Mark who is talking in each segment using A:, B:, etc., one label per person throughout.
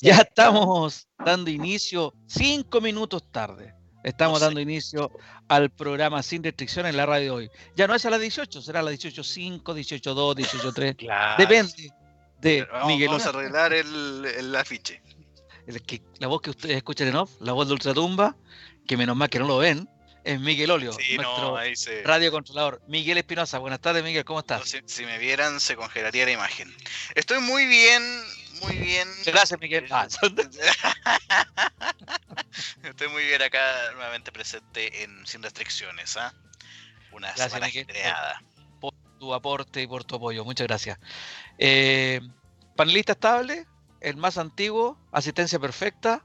A: Ya estamos dando inicio cinco minutos tarde. Estamos dando inicio al programa Sin Restricciones en la radio hoy. Ya no es a las 18, será a las 18.5, 18.2, 18.3.
B: Claro.
A: Depende de
B: Vamos,
A: Miguel.
B: vamos a arreglar el, el afiche.
A: El que- la voz que ustedes escuchan en off, la voz de Ultratumba, que menos mal que no lo ven, es Miguel Olio,
B: Sí,
A: nuestro
B: no, se.
A: radio controlador. Miguel Espinosa, buenas tardes, Miguel, ¿cómo
B: no,
A: estás?
B: si, si me vieran, se congelaría la imagen. Estoy muy bien, muy bien.
A: Gracias, Miguel. Ah,
B: Estoy muy bien acá, nuevamente presente en Sin Restricciones. ¿ah? Una
A: Gracias,
B: semana
A: Miguel. por tu aporte y por tu apoyo. Muchas gracias. Eh, panelista estable, el más antiguo, asistencia perfecta,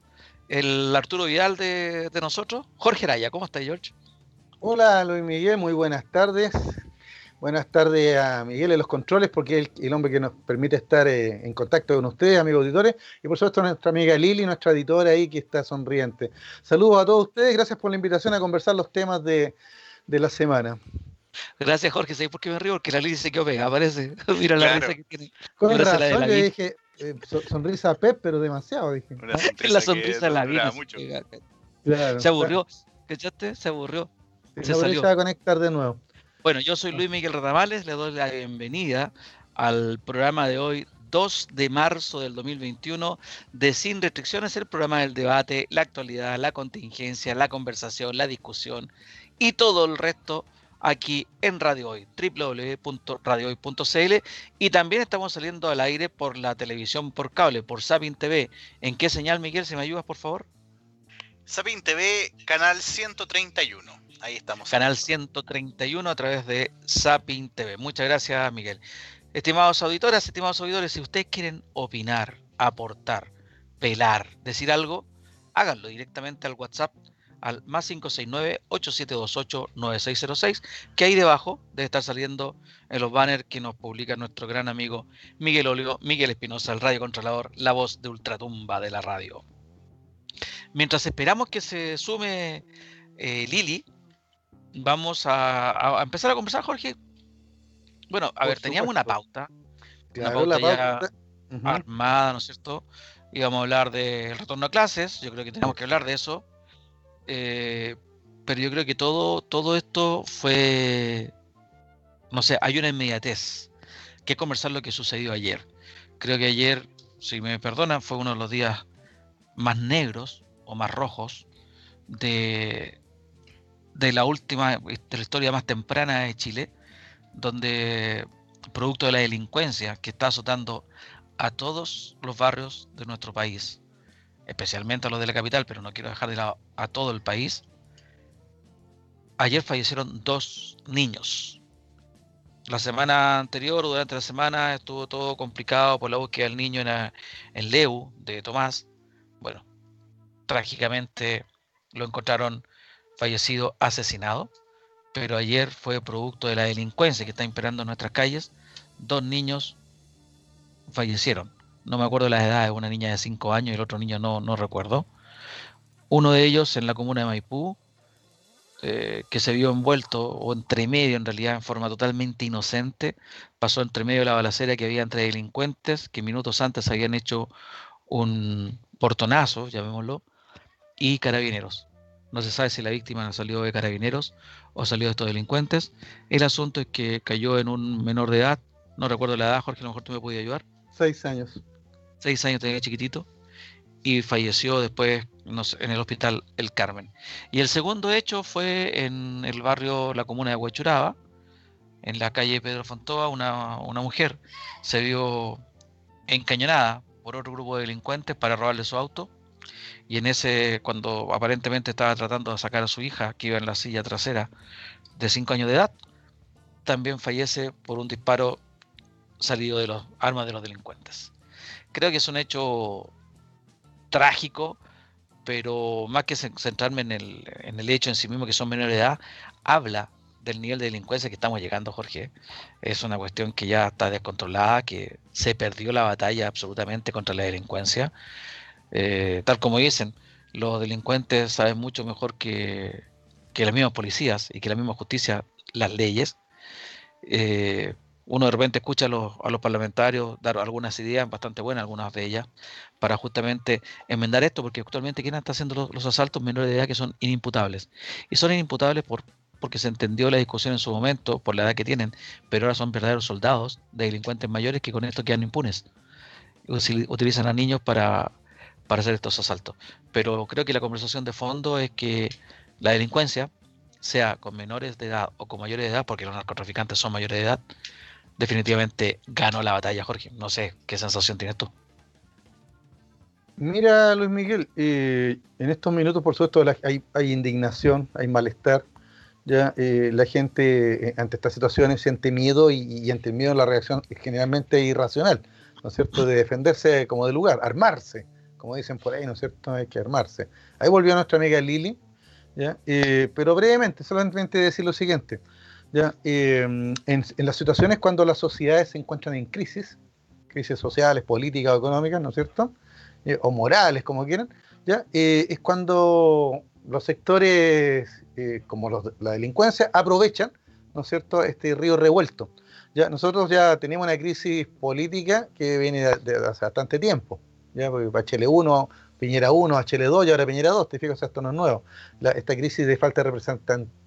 A: el Arturo Vidal de, de nosotros, Jorge Araya. ¿Cómo estás, George?
C: Hola Luis Miguel, muy buenas tardes. Buenas tardes a Miguel en los controles, porque es el, el hombre que nos permite estar eh, en contacto con ustedes, amigos auditores, y por supuesto a nuestra amiga Lili, nuestra editora ahí que está sonriente. Saludos a todos ustedes, gracias por la invitación a conversar los temas de, de la semana.
A: Gracias, Jorge. ¿Sabes por qué me río? Porque la Lili se quedó pegada, parece. Mira la
B: Claro.
A: risa que tiene.
C: Con
A: Mira, se la de
C: razón,
A: la
C: yo
A: Lili.
C: dije, eh, so- sonrisa a Pep, pero demasiado, dije.
A: La sonrisa de la
B: mucho.
A: Se, pega.
C: Claro,
A: Se aburrió. ¿Cachaste? Se aburrió. se salió.
C: va a conectar de nuevo.
A: Bueno, yo soy Luis Miguel Radamales, le doy la bienvenida al programa de hoy, 2 de marzo del 2021, de Sin Restricciones, el programa del debate, la actualidad, la contingencia, la conversación, la discusión y todo el resto aquí en Radio Hoy, www.radiohoy.cl y también estamos saliendo al aire por la televisión por cable, por Sapin TV. ¿En qué señal, Miguel, si me ayudas, por favor?
B: Sapin TV, canal 131. Ahí estamos.
A: Canal 131 a través de Sapin TV. Muchas gracias, Miguel. Estimados auditores, estimados auditores, si ustedes quieren opinar, aportar, pelar, decir algo, háganlo directamente al WhatsApp al más 569-8728-9606, que ahí debajo debe estar saliendo en los banners que nos publica nuestro gran amigo Miguel Olio, Miguel Espinosa, el radio controlador, la voz de ultratumba de la radio. Mientras esperamos que se sume eh, Lili, vamos a, empezar a conversar, Jorge. Bueno, a
C: Por
A: ver, teníamos una pauta
C: Claro, la
A: pauta ya-
C: pauta-
A: armada, ¿no es cierto? Íbamos a hablar del retorno a clases, yo creo que tenemos que hablar de eso. eh, pero yo creo que todo, todo esto fue, no sé, hay una inmediatez, que es conversar lo que sucedió ayer. Creo que ayer, si me perdonan, fue uno de los días más negros o más rojos de, de la última, de la historia más temprana de Chile, donde producto de la delincuencia que está azotando a todos los barrios de nuestro país, especialmente a los de la capital, pero no quiero dejar de lado a todo el país. Ayer fallecieron dos niños. La semana anterior durante la semana estuvo todo complicado por la búsqueda del niño en, la- en Leu de Tomás. Bueno, trágicamente lo encontraron fallecido, asesinado. Pero ayer fue producto de la delincuencia que está imperando en nuestras calles. Dos niños fallecieron. No me acuerdo las edades, una niña de 5 años y el otro niño no, no recuerdo. Uno de ellos en la comuna de Maipú, eh, que se vio envuelto, o entre medio en realidad, en forma totalmente inocente, pasó entre medio de la balacera que había entre delincuentes, que minutos antes habían hecho un portonazo, llamémoslo, y carabineros. No se sabe si la víctima salió de carabineros o salió de estos delincuentes. El asunto es que cayó en un menor de edad, no recuerdo la edad, Jorge, a lo mejor tú me podías ayudar
C: Seis años.
A: seis años tenía chiquitito y falleció después no sé, en el hospital El Carmen. Y el segundo hecho fue en el barrio, la comuna de Huechuraba, en la calle Pedro Fontoa, una, una mujer se vio encañonada por otro grupo de delincuentes para robarle su auto. Y en ese, cuando aparentemente estaba tratando de sacar a su hija, que iba en la silla trasera, de 5 años de edad, también fallece por un disparo salido de las armas de los delincuentes. Creo que es un hecho trágico, pero más que cen- centrarme en el, en el hecho en sí mismo que son menores de edad, habla del nivel de delincuencia que estamos llegando, Jorge. Es una cuestión que ya está descontrolada, que se perdió la batalla absolutamente contra la delincuencia. Eh, tal como dicen, los delincuentes saben mucho mejor que, que las mismas policías y que la misma justicia las leyes. Eh, uno de repente escucha a los, a los parlamentarios dar algunas ideas bastante buenas, algunas de ellas, para justamente enmendar esto, porque actualmente quien está haciendo los, asaltos menores de edad que son inimputables. Y son inimputables por, porque se entendió la discusión en su momento, por la edad que tienen, pero ahora son verdaderos soldados de delincuentes mayores que con esto quedan impunes. Utilizan a niños para, para hacer estos asaltos. Pero creo que la conversación de fondo es que la delincuencia, sea con menores de edad o con mayores de edad, porque los narcotraficantes son mayores de edad, definitivamente ganó la batalla, Jorge. No sé qué sensación tienes tú.
C: Mira, Luis Miguel, eh, en estos minutos, por supuesto, hay, indignación, hay malestar. Ya eh, la gente eh, ante estas situaciones siente miedo y, ante el miedo la reacción es generalmente irracional, ¿no es cierto? De defenderse como de lugar, armarse, como dicen por ahí, ¿no es cierto? Hay que armarse. Ahí volvió nuestra amiga Lili, ¿ya? pero brevemente, solamente decir lo siguiente. ¿ya? Em, en, las situaciones cuando las sociedades se encuentran en crisis, crisis sociales, políticas o económicas, ¿no es cierto? Eh, o morales, como quieran, ¿ya? Eh, es cuando los sectores eh, como la delincuencia aprovechan, ¿no es cierto?, este río revuelto. Ya, nosotros ya tenemos una crisis política que viene de, hace bastante tiempo. ¿Ya? Porque Bachelet 1 Piñera 1, HL2 y ahora Piñera 2, te fijas, esto no es nuevo. esta crisis de falta de,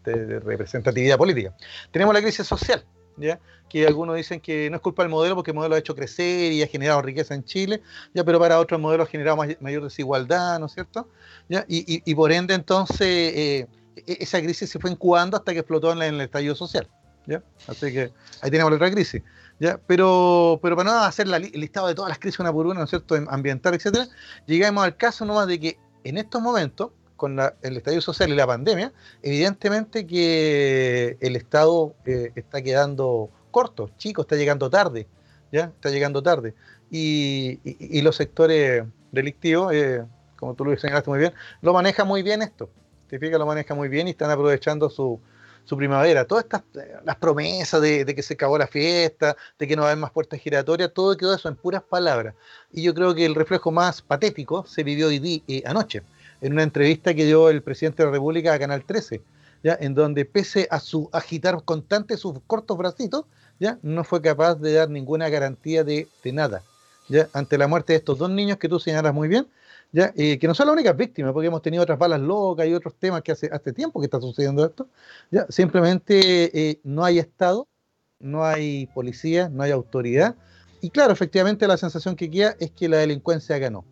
C: de representatividad política. Tenemos la crisis social, ¿ya? que algunos dicen que no es culpa del modelo porque el modelo ha hecho crecer y ha generado riqueza en Chile, ya pero para otros modelos ha generado mayor desigualdad, ¿no es cierto? ¿Ya? Y, por ende entonces eh, e, esa crisis se fue incubando hasta que explotó en, el estallido social. ¿ya? Así que ahí tenemos la otra crisis. ¿Ya? Pero, pero para no hacer el listado de todas las crisis una por una, ¿no es cierto?, ambiental, etcétera, llegamos al caso nomás de que en estos momentos, con el estallido social y la pandemia, evidentemente que el Estado eh, está quedando corto, chico, está llegando tarde, ¿ya? Está llegando tarde. Y, los sectores delictivos, eh, como tú lo señalaste muy bien, lo maneja muy bien esto. Te fijas, lo maneja muy bien y están aprovechando su, su primavera, todas estas las promesas de, que se acabó la fiesta, de que no va a haber más puertas giratorias, todo quedó eso en puras palabras. Y yo creo que el reflejo más patético se vivió hoy eh, anoche, en una entrevista que dio el presidente de la República a Canal 13, ¿ya? en donde pese a su agitar constante sus cortos bracitos, ya no fue capaz de dar ninguna garantía de, de nada. ¿ya? Ante la muerte de estos dos niños que tú señalas muy bien, ¿ya? Eh, que no son las únicas víctimas, porque hemos tenido otras balas locas y otros temas que hace, hace tiempo que está sucediendo esto, ¿ya? simplemente eh, no hay Estado, no hay policía, no hay autoridad, y claro, efectivamente la sensación que queda es que la delincuencia ganó,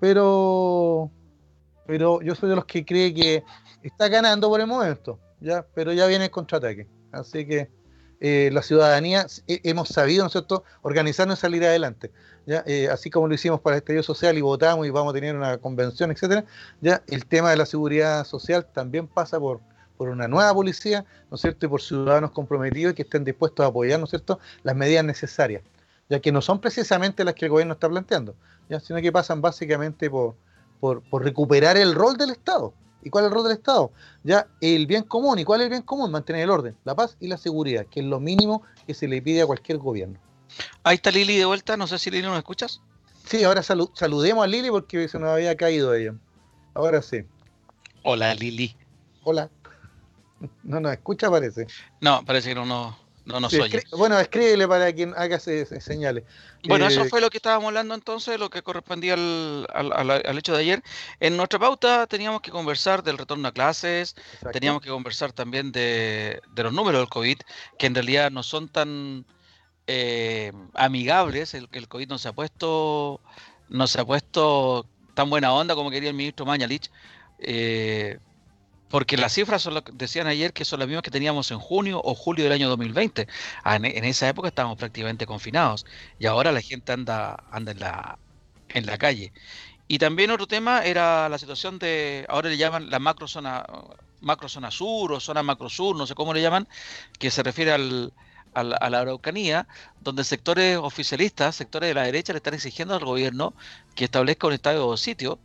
C: pero, pero yo soy de los que cree que está ganando por el momento, ¿ya? pero ya viene el contraataque, así que eh, la ciudadanía hemos sabido, ¿no es cierto?, organizarnos y salir adelante. ¿ya? Eh, así como lo hicimos para el estallido social y votamos y vamos a tener una convención, etcétera, ya el tema de la seguridad social también pasa por, por una nueva policía, ¿no es cierto? Y por ciudadanos comprometidos que estén dispuestos a apoyar, ¿no es cierto?, las medidas necesarias, ya que no son precisamente las que el gobierno está planteando, ¿ya? sino que pasan básicamente por, por, por recuperar el rol del Estado. ¿Y cuál es el rol del Estado? Ya el bien común. ¿Y cuál es el bien común? Mantener el orden, la paz y la seguridad, que es lo mínimo que se le pide a cualquier gobierno.
A: Ahí está Lili de vuelta, no sé si Lili nos escuchas.
C: Sí, ahora saludemos a Lili porque se nos había caído ella. Ahora sí.
A: Hola Lili.
C: Hola. No nos escucha, parece.
A: No, parece que no, no, no nos oye.
C: bueno, escríbele para quien haga señales.
A: Bueno, eso fue lo que estábamos hablando entonces, lo que correspondía al, al, hecho de ayer. En nuestra pauta teníamos que conversar del retorno a clases, teníamos que conversar también de, de los números del COVID, que en realidad no son tan eh, amigables. El, el COVID no se ha puesto, no se ha puesto tan buena onda como quería el ministro Mañalich. Eh, porque las cifras son lo decían ayer que son las mismas que teníamos en junio o julio del año 2020. Ah, en, esa época estábamos prácticamente confinados y ahora la gente anda, anda en, la, en la calle. Y también otro tema era la situación de, ahora le llaman la macro zona, macro zona sur o zona macro sur, no sé cómo le llaman, que se refiere al, a la, Araucanía, donde sectores oficialistas, sectores de la derecha, le están exigiendo al gobierno que establezca un estado de sitio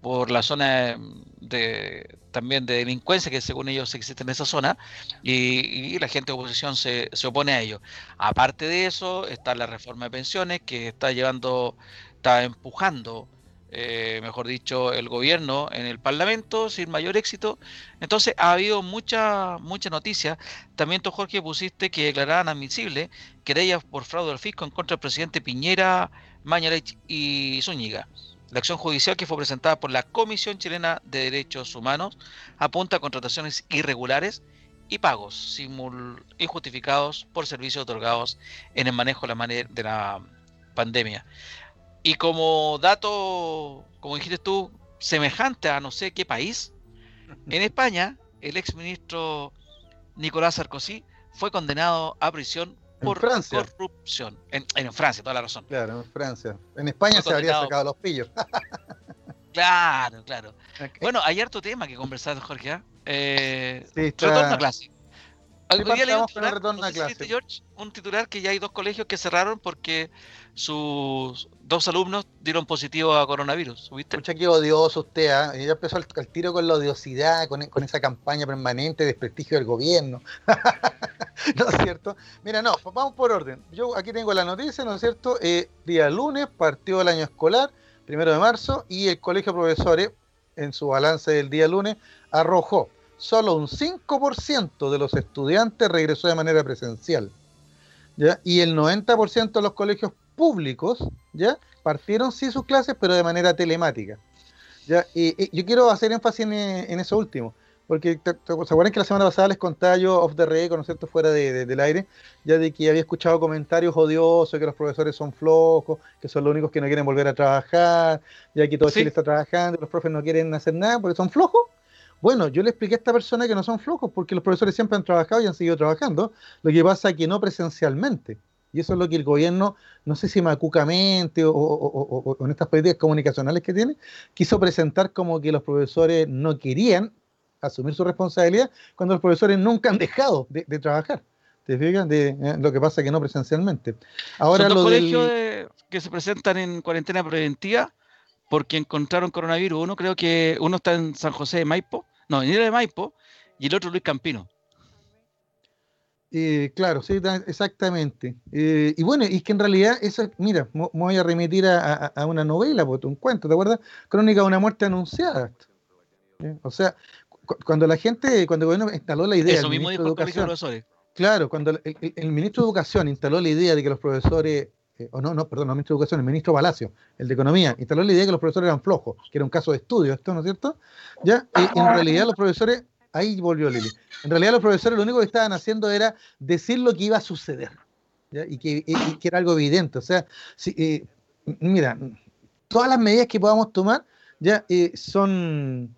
A: por la zona de también de delincuencia que según ellos existe en esa zona y, la gente de oposición se, se, opone a ello. Aparte de eso está la reforma de pensiones que está llevando, está empujando eh, mejor dicho, el gobierno en el Parlamento sin mayor éxito. Entonces ha habido mucha, mucha noticia. También tú, Jorge, pusiste que declaraban admisible querellas por fraude al fisco en contra del presidente Piñera, Mañalich y Zúñiga. La acción judicial que fue presentada por la Comisión Chilena de Derechos Humanos apunta a contrataciones irregulares y pagos injustificados por servicios otorgados en el manejo de la, de la pandemia. Y como dato, como dijiste tú, semejante a no sé qué país, en España, el exministro Nicolás Sarkozy fue condenado a prisión por corrupción. En, Francia, toda la razón.
C: Claro, en Francia. En España se habría sacado los pillos.
A: claro, claro. Bueno, hay harto tema que conversar, Jorge. ¿ah? Eh, Retorno a clase. un titular, un titular que ya hay dos colegios que cerraron porque sus dos alumnos dieron positivo a coronavirus. ¿viste?
C: Escucha qué odioso usted, ¿eh? ya empezó el, tiro con la odiosidad, con, esa campaña permanente de desprestigio del gobierno. ¿No es cierto? Mira, no, vamos por orden. Yo aquí tengo la noticia, ¿no es cierto? Eh, día lunes partió el año escolar, primero de marzo, y el Colegio de Profesores, en su balance del día lunes, arrojó solo un 5% de los estudiantes regresó de manera presencial. ¿ya? Y el 90% de los colegios públicos, ¿ya? Partieron sí sus clases, pero de manera telemática. ¿ya? Y, yo quiero hacer énfasis en, eso último, porque ¿se acuerdan que la semana pasada les contaba yo off the record, ¿no es cierto?, fuera del aire, ya de que había escuchado comentarios odiosos, que los profesores son flojos, que son los únicos que no quieren volver a trabajar, ya que todo Chile está trabajando, los profes no quieren hacer nada porque son flojos. Bueno, yo le expliqué a esta persona que no son flojos porque los profesores siempre han trabajado y han seguido trabajando. Lo que pasa es que no presencialmente. Y eso es lo que el gobierno, no sé si macucamente o, o, o, en estas políticas comunicacionales que tiene, quiso presentar como que los profesores no querían asumir su responsabilidad cuando los profesores nunca han dejado de, trabajar. ¿Te fijas? De, eh, lo que pasa que no presencialmente.
A: Ahora, los colegios que se presentan en cuarentena preventiva porque encontraron coronavirus. Uno creo que uno está en San José de Maipo, no, en de Maipo, y el otro Luis Campino.
C: Eh, claro, sí, exactamente. Eh, y bueno, y que en realidad, eso, mira, me voy a remitir a, una novela, pues, un cuento, ¿te acuerdas? Crónica de una muerte anunciada. O sea, cuando la gente, cuando el gobierno instaló la idea.
A: Eso mismo dijo el de profesores.
C: Claro, cuando el, ministro de Educación instaló la idea de que los profesores, eh, o no, no, perdón, no el ministro de Educación, el ministro Palacio, el de Economía, instaló la idea de que los profesores eran flojos, que era un caso de estudio, esto, ¿no es cierto? Ya, en realidad los profesores ahí volvió Lili. En realidad los profesores lo único que estaban haciendo era decir lo que iba a suceder. Y, que, era algo evidente. O sea, si, eh, mira, todas las medidas que podamos tomar ya eh, son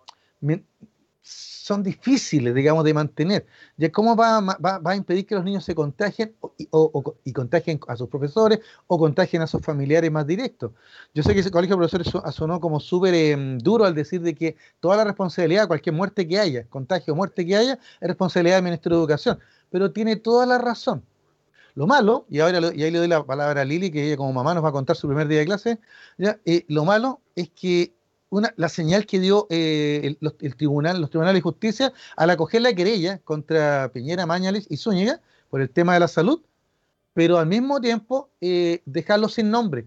C: son difíciles, digamos, de mantener. Ya ¿Cómo va, va, a impedir que los niños se contagien o, y contagien a sus profesores o contagien a sus familiares más directos? Yo sé que ese colegio de profesores sonó como súper em, duro al decir de que toda la responsabilidad, cualquier muerte que haya, contagio o muerte que haya, es responsabilidad del Ministerio de Educación. Pero tiene toda la razón. Lo malo, y ahora y ahí le doy la palabra a Lili, que ella como mamá nos va a contar su primer día de clase, ¿ya? Eh, lo malo es que la señal que dio eh, el, tribunal, los tribunales de justicia al acoger la querella contra Piñera, Mañales y Zúñiga por el tema de la salud, pero al mismo tiempo eh, dejarlo sin nombre,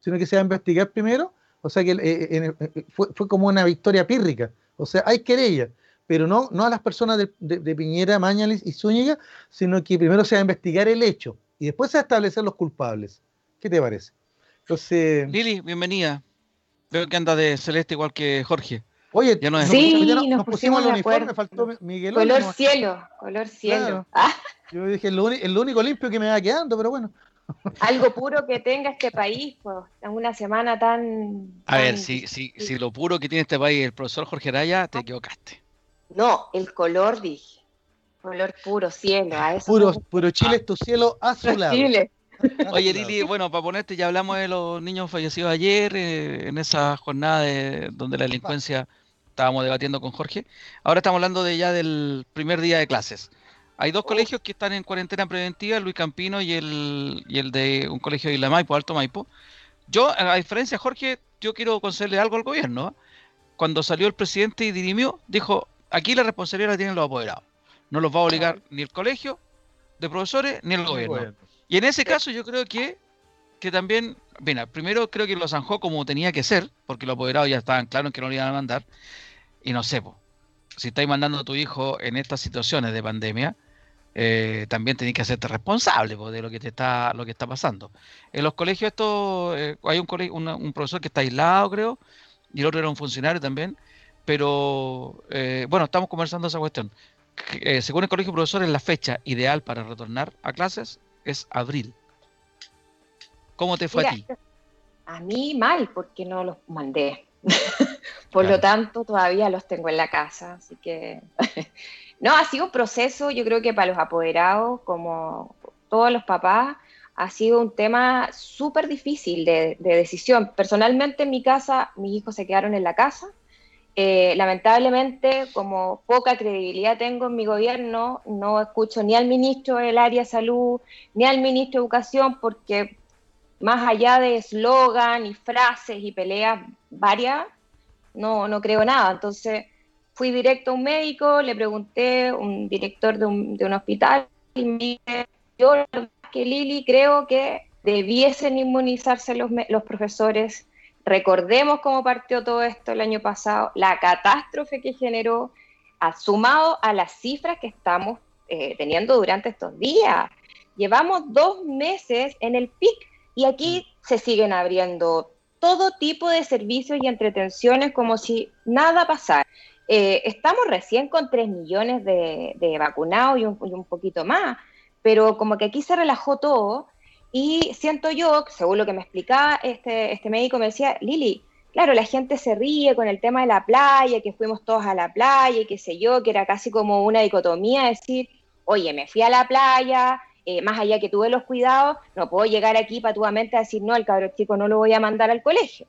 C: sino que se va a investigar primero, o sea que eh, fue, como una victoria pírrica, o sea, hay querella, pero no, no a las personas de, Piñera, Mañales y Zúñiga, sino que primero se va a investigar el hecho y después se va a establecer los culpables. ¿Qué te parece?
A: Lili, bienvenida. Veo que anda de celeste igual que Jorge.
D: Oye, ya no sí, nos, pusimos, el uniforme, faltó Miguel. Color cielo, color cielo. Ah.
C: Yo dije, el, el único limpio que me va quedando, pero bueno.
D: Algo puro que tenga este país, pues, en una semana tan...
A: A ver, si, si, si lo puro que tiene este país el profesor Jorge Araya, te equivocaste.
D: No, el color dije. Color puro, cielo. A eso
C: puro, puro Chile es tu cielo azulado. Chile.
A: Oye, Lili, bueno, para ponerte, ya hablamos de los niños fallecidos ayer, eh, en esa jornada de, donde la delincuencia estábamos debatiendo con Jorge. Ahora estamos hablando de ya del primer día de clases. Hay dos colegios que están en cuarentena preventiva, Luis Campino y el, y el de un colegio de Isla Maipo, Alto Maipo. Yo, a diferencia, Jorge, yo quiero concederle algo al gobierno. ¿eh? Cuando salió el presidente y dirimió, dijo, aquí la responsabilidad la tienen los apoderados. No los va a obligar ni el colegio de profesores ni el gobierno. Y en ese caso yo creo que que también, mira, primero creo que lo zanjó como tenía que ser, porque los apoderados ya estaban claros en que no lo iban a mandar. Y no sé, si estáis mandando a tu hijo en estas situaciones de pandemia, eh, también tenéis que hacerte responsable de lo que te está lo que está pasando. En los colegios esto eh, hay un, colegio, un profesor que está aislado, creo, y el otro era un funcionario también, pero eh, bueno, estamos conversando esa cuestión. según el colegio de profesores, la fecha ideal para retornar a clases es abril. ¿Cómo te fue a ti?
D: A mí mal, porque no los mandé. Por lo tanto, todavía los tengo en la casa, así que... no, ha sido un proceso, yo creo que para los apoderados, como todos los papás, ha sido un tema súper difícil de, decisión. Personalmente en mi casa, mis hijos se quedaron en la casa. Eh, lamentablemente, como poca credibilidad tengo en mi gobierno, no escucho ni al ministro del área de salud, ni al ministro de educación, porque más allá de eslogan y frases y peleas varias, no, no creo nada. Entonces fui directo a un médico, le pregunté, un director de un, hospital, y me dije, yo que Lili creo que debiesen inmunizarse los profesores. Recordemos cómo partió todo esto el año pasado, la catástrofe que generó, sumado a las cifras que estamos eh, teniendo durante estos días. Llevamos dos meses en el pic y aquí se siguen abriendo todo tipo de servicios y entretenciones como si nada pasara. Eh, estamos recién con 3 millones de, vacunados y un, poquito más, pero como que aquí se relajó todo y siento yo, según lo que me explicaba este, este médico, me decía, Lili, claro, la gente se ríe con el tema de la playa, que fuimos todos a la playa y qué sé yo, que era casi como una dicotomía, decir, oye, me fui a la playa, eh, más allá que tuve los cuidados, no puedo llegar aquí patuamente a decir, no, el cabrón chico no lo voy a mandar al colegio.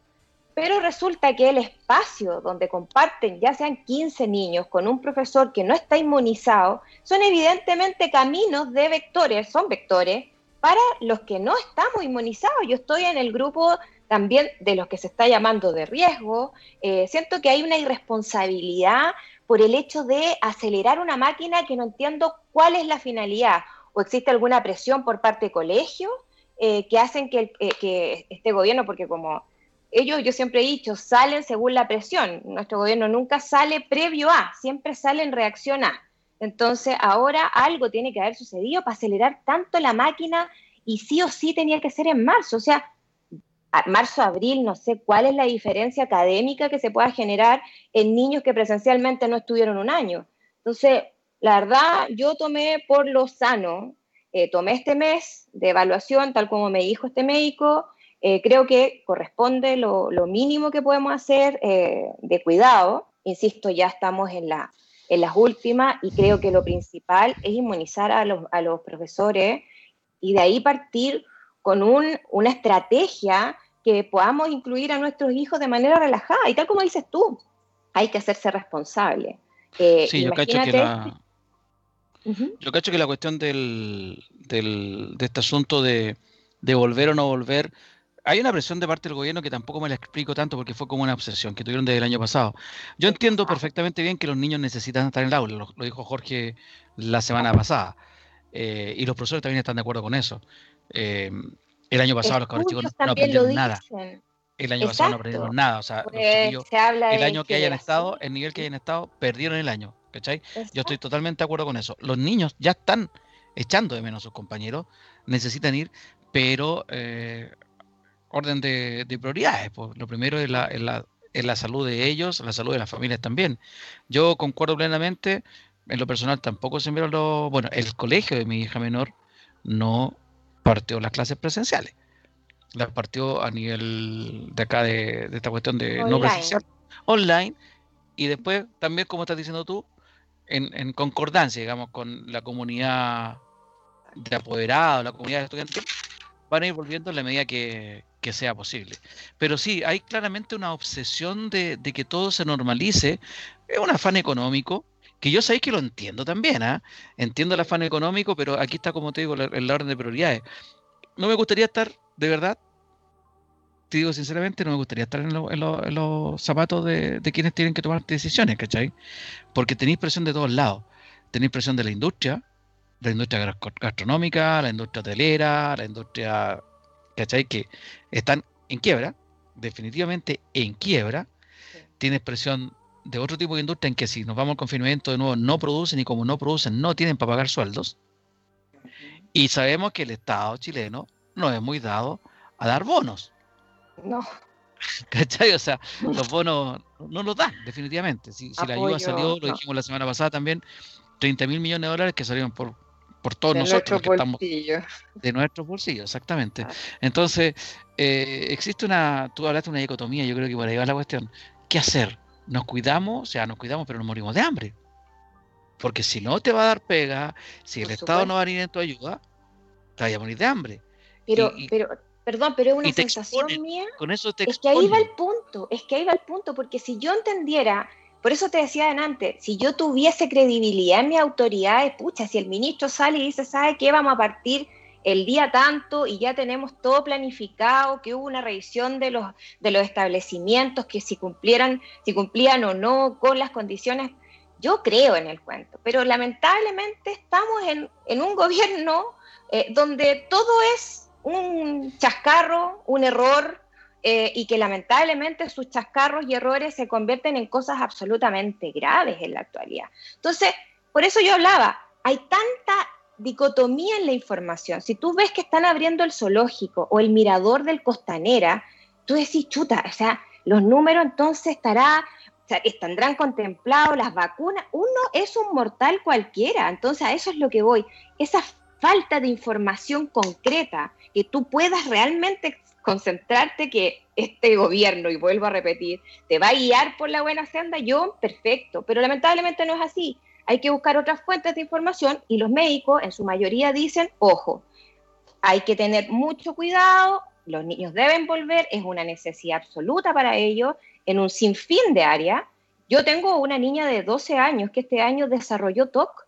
D: Pero resulta que el espacio donde comparten ya sean 15 niños con un profesor que no está inmunizado, son evidentemente caminos de vectores, son vectores para los que no estamos inmunizados. Yo estoy en el grupo también de los que se está llamando de riesgo. Eh, siento que hay una irresponsabilidad por el hecho de acelerar una máquina que no entiendo cuál es la finalidad o existe alguna presión por parte de colegios eh, que hacen que, eh, que, este gobierno, porque como ellos, yo siempre he dicho, salen según la presión, nuestro gobierno nunca sale previo a, siempre sale en reacción a. Entonces ahora algo tiene que haber sucedido para acelerar tanto la máquina y sí o sí tenía que ser en marzo, o sea, marzo, abril, no sé cuál es la diferencia académica que se pueda generar en niños que presencialmente no estuvieron un año. Entonces, la verdad, yo tomé por lo sano, eh, tomé este mes de evaluación, tal como me dijo este médico, eh, creo que corresponde lo, mínimo que podemos hacer eh, de cuidado. Insisto, ya estamos en, la, en las últimas y creo que lo principal es inmunizar a los, a los profesores y de ahí partir con un, una estrategia que podamos incluir a nuestros hijos de manera relajada. Y tal como dices tú, hay que hacerse responsable.
A: sí, yo cacho que la, yo cacho que la cuestión del, del, de este asunto de, de, volver o no volver, hay una presión de parte del gobierno que tampoco me la explico tanto porque fue como una obsesión que tuvieron desde el año pasado. Yo entiendo perfectamente bien que los niños necesitan estar en el aula, lo, dijo Jorge la semana pasada, eh, y los profesores también están de acuerdo con eso. Eh, el año pasado los cabros chicos no aprendieron nada. El año pasado no aprendieron nada. O sea, los el año que hayan estado, el nivel que hayan estado, perdieron el año. ¿cachai? Yo estoy totalmente de acuerdo con eso. Los niños ya están echando de menos a sus compañeros, necesitan ir, pero eh, orden de, prioridades. Pues. Lo primero es la, la, salud de ellos, la salud de las familias también. Yo concuerdo plenamente, en lo personal tampoco se enviaron los... Bueno, el colegio de mi hija menor no partió las clases presenciales. Las partió a nivel de acá de, esta cuestión de no presencial, online. Y después, también, como estás diciendo tú, en, concordancia, digamos, con la comunidad de apoderados, la comunidad de estudiantes, van a ir volviendo en la medida que, sea posible. Pero sí, hay claramente una obsesión de, que todo se normalice. Es un afán económico, que yo sabéis que lo entiendo también, ¿ah? Entiendo el afán económico, pero aquí está, como te digo, en la orden de prioridades. No me gustaría estar, de verdad, te digo sinceramente, no me gustaría estar en, los zapatos de, quienes tienen que tomar decisiones, ¿cachai? Porque tenéis presión de todos lados. Tenéis presión de la industria, la industria gastronómica, la industria hotelera, la industria ¿cachai? Que están en quiebra, definitivamente en quiebra, tienes presión de otro tipo de industria en que si nos vamos al confinamiento de nuevo no producen y como no producen no tienen para pagar sueldos. Y sabemos que el Estado chileno no es muy dado a dar bonos.
D: No.
A: ¿Cachai? O sea, los bonos no los dan, definitivamente. Si, la ayuda salió, lo dijimos la semana pasada también, 30 mil millones de dólares que salieron por, por todos nosotros que estamos de nuestros bolsillos, exactamente. Entonces, eh, existe una, tú hablaste de una dicotomía, yo creo que por ahí va la cuestión. ¿Qué hacer? ¿Nos cuidamos? O sea, nos cuidamos, pero nos morimos de hambre. Porque si no te va a dar pega, si el Estado no va a venir en tu ayuda, te vas a morir de hambre.
D: Pero, pero, perdón, pero es una sensación mía. Con eso es que ahí va el punto, es que ahí va el punto, porque si yo entendiera por eso te decía antes, si yo tuviese credibilidad en mis autoridades, pucha, si el ministro sale y dice, ¿sabe qué? Vamos a partir el día tanto y ya tenemos todo planificado, que hubo una revisión de los, de los establecimientos, que si cumplieran, si cumplían o no con las condiciones, yo creo en el cuento, pero lamentablemente estamos en, un gobierno eh, donde todo es un chascarro, un error, eh, y que lamentablemente sus chascarros y errores se convierten en cosas absolutamente graves en la actualidad. Entonces, por eso yo hablaba, hay tanta dicotomía en la información. Si tú ves que están abriendo el zoológico o el mirador del Costanera, tú decís, chuta, o sea, los números entonces estará, o las vacunas. Uno es un mortal cualquiera, entonces a eso es lo que voy. Esa falta de información concreta, que tú puedas realmente concentrarte que este gobierno, y vuelvo a repetir, te va a guiar por la buena senda, yo, perfecto, pero lamentablemente no es así. Hay que buscar otras fuentes de información y los médicos en su mayoría dicen, ojo, hay que tener mucho cuidado, los niños deben volver, es una necesidad absoluta para ellos, en un sinfín de áreas. Yo tengo una niña de 12 años que este año desarrolló TOC,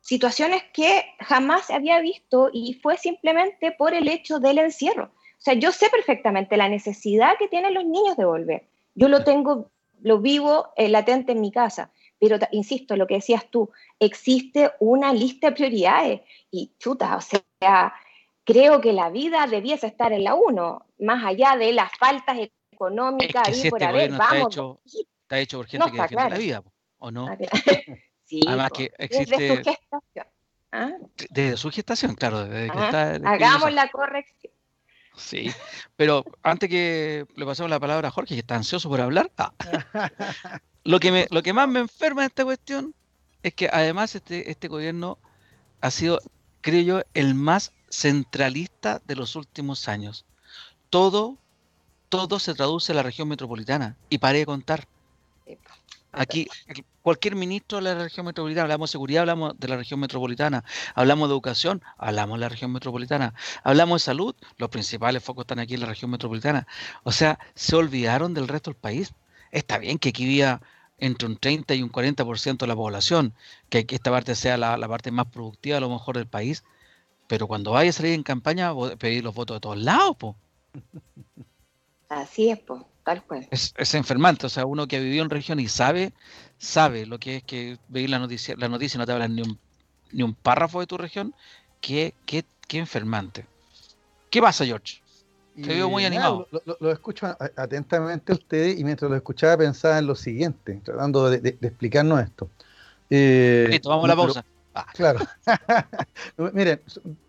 D: situaciones que jamás había visto y fue simplemente por el hecho del encierro. O sea, yo sé perfectamente la necesidad que tienen los niños de volver. Yo lo tengo, lo vivo eh, latente en mi casa. Pero, insisto, lo que decías tú, existe una lista de prioridades. Y chuta, o sea, creo que la vida debiese estar en la uno, más allá de las faltas económicas
A: y por este haber, vamos. Está hecho, por gente que defiende la vida, ¿o no?
D: sí, Además que existe... Desde su gestación.
A: ¿Ah? Desde su gestación, claro. Desde que
D: está, hagamos la corrección.
A: Sí, pero antes que le pasemos la palabra a Jorge, que está ansioso por hablar, ah. lo, que me, lo que más me enferma en esta cuestión es que además este, este gobierno ha sido, creo yo, el más centralista de los últimos años. Todo, todo se traduce en la región metropolitana. Y paré de contar. Aquí, cualquier ministro de la región metropolitana, hablamos de seguridad, hablamos de la región metropolitana, hablamos de educación, hablamos de la región metropolitana, hablamos de salud, los principales focos están aquí en la región metropolitana. O sea, se olvidaron del resto del país. Está bien que aquí vivía entre un 30 y un 40% de la población, que esta parte sea la, parte más productiva a lo mejor del país, pero cuando vaya a salir en campaña, pedir los votos de todos lados, po.
D: Así es, po.
A: Es, enfermante, o sea, uno que ha vivido en región y sabe, sabe lo que es que veis la noticia, la noticia no te hablan ni un, ni un párrafo de tu región, qué, qué, qué enfermante. ¿Qué pasa, George? Te veo muy animado.
C: Lo, escucho atentamente a ustedes y mientras lo escuchaba pensaba en lo siguiente, tratando de, explicarnos esto.
A: Eh, Listo, vamos a la pausa.
C: Ah. Claro. Miren,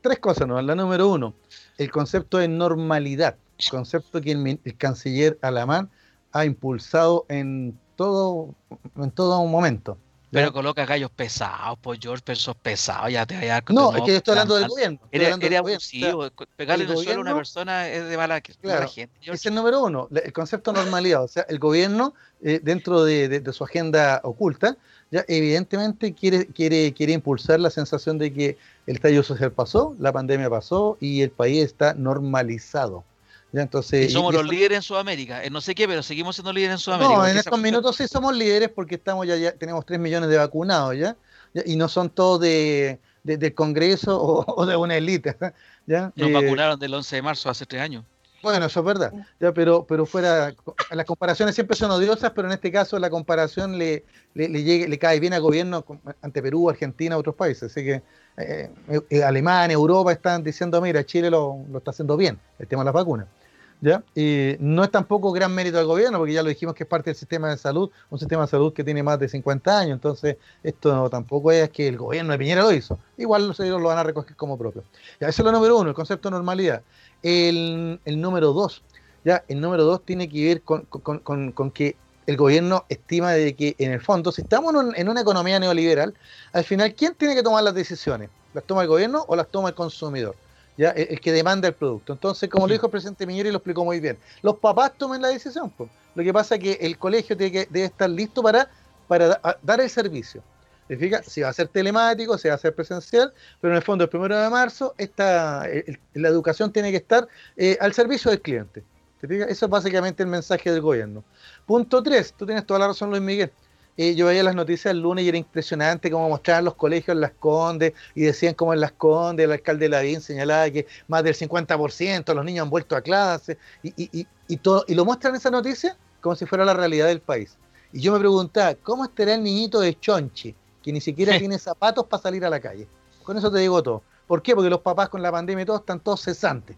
C: tres cosas, ¿no? La número uno, el concepto de normalidad concepto que el, canciller Alamán ha impulsado en todo, en todo momento.
A: Pero coloca gallos pesados, pues George, pesos pesados, ya te vaya
C: No, es que yo estoy hablando del gobierno.
A: Era, abusivo, pegarle el suelo a una persona es de mala, gente.
C: Es el número uno, el concepto de normalidad. O sea, el gobierno, eh, dentro de, su agenda oculta, ya evidentemente quiere, quiere, quiere impulsar la sensación de que el estallido social pasó, la pandemia pasó y el país está normalizado entonces,
A: y somos los líderes en Sudamérica. no sé qué, pero seguimos siendo líderes en Sudamérica.
C: No, en estos minutos sí somos líderes porque estamos ya, ya tenemos 3 millones de vacunados ya, y no son todos de, del Congreso o, de una élite. ¿ya?
A: Nos eh, vacunaron del 11 de marzo hace 3 años.
C: Bueno, eso es verdad. Ya, pero, pero fuera, las comparaciones siempre son odiosas, pero en este caso la comparación le, le, le, cae bien al gobierno ante Perú, Argentina, otros países. Así que eh, eh, Alemania, Europa están diciendo, mira, Chile lo, lo, está haciendo bien, el tema de las vacunas. ¿Ya? Y no es tampoco gran mérito del gobierno, porque ya lo dijimos que es parte del sistema de salud, un sistema de salud que tiene más de 50 años, entonces esto tampoco es que el gobierno de Piñera lo hizo, igual los ellos lo van a recoger como propio. Ya, eso es lo número uno, el concepto de normalidad. El, el número dos, ya, el número dos tiene que ver con, con, con, con que el gobierno estima de que en el fondo, si estamos en, una economía neoliberal, al final, ¿quién tiene que tomar las decisiones? ¿Las toma el gobierno o las toma el consumidor? ¿Ya? El, que demanda el producto. Entonces, como lo dijo el presidente Miñera y lo explicó muy bien, los papás tomen la decisión. Pues. Lo que pasa es que el colegio tiene que, debe estar listo para, para dar el servicio. ¿Te Si va a ser telemático, si va a ser presencial, pero en el fondo el primero de marzo esta, la educación tiene que estar eh, al servicio del cliente. Eso es básicamente el mensaje del gobierno. Punto 3, tú tienes toda la razón, Luis Miguel. Eh, yo veía las noticias el lunes y era impresionante cómo mostraban los colegios en Las Condes y decían como en Las Condes el alcalde Lavín señalaba que más del 50% de los niños han vuelto a clase y, y, todo, y lo muestran esa noticia como si fuera la realidad del país. Y yo me preguntaba, ¿cómo estará el niñito de Chonchi que ni siquiera tiene zapatos para salir a la calle? Con eso te digo todo. ¿Por qué? Porque los papás con la pandemia y todo están todos cesantes.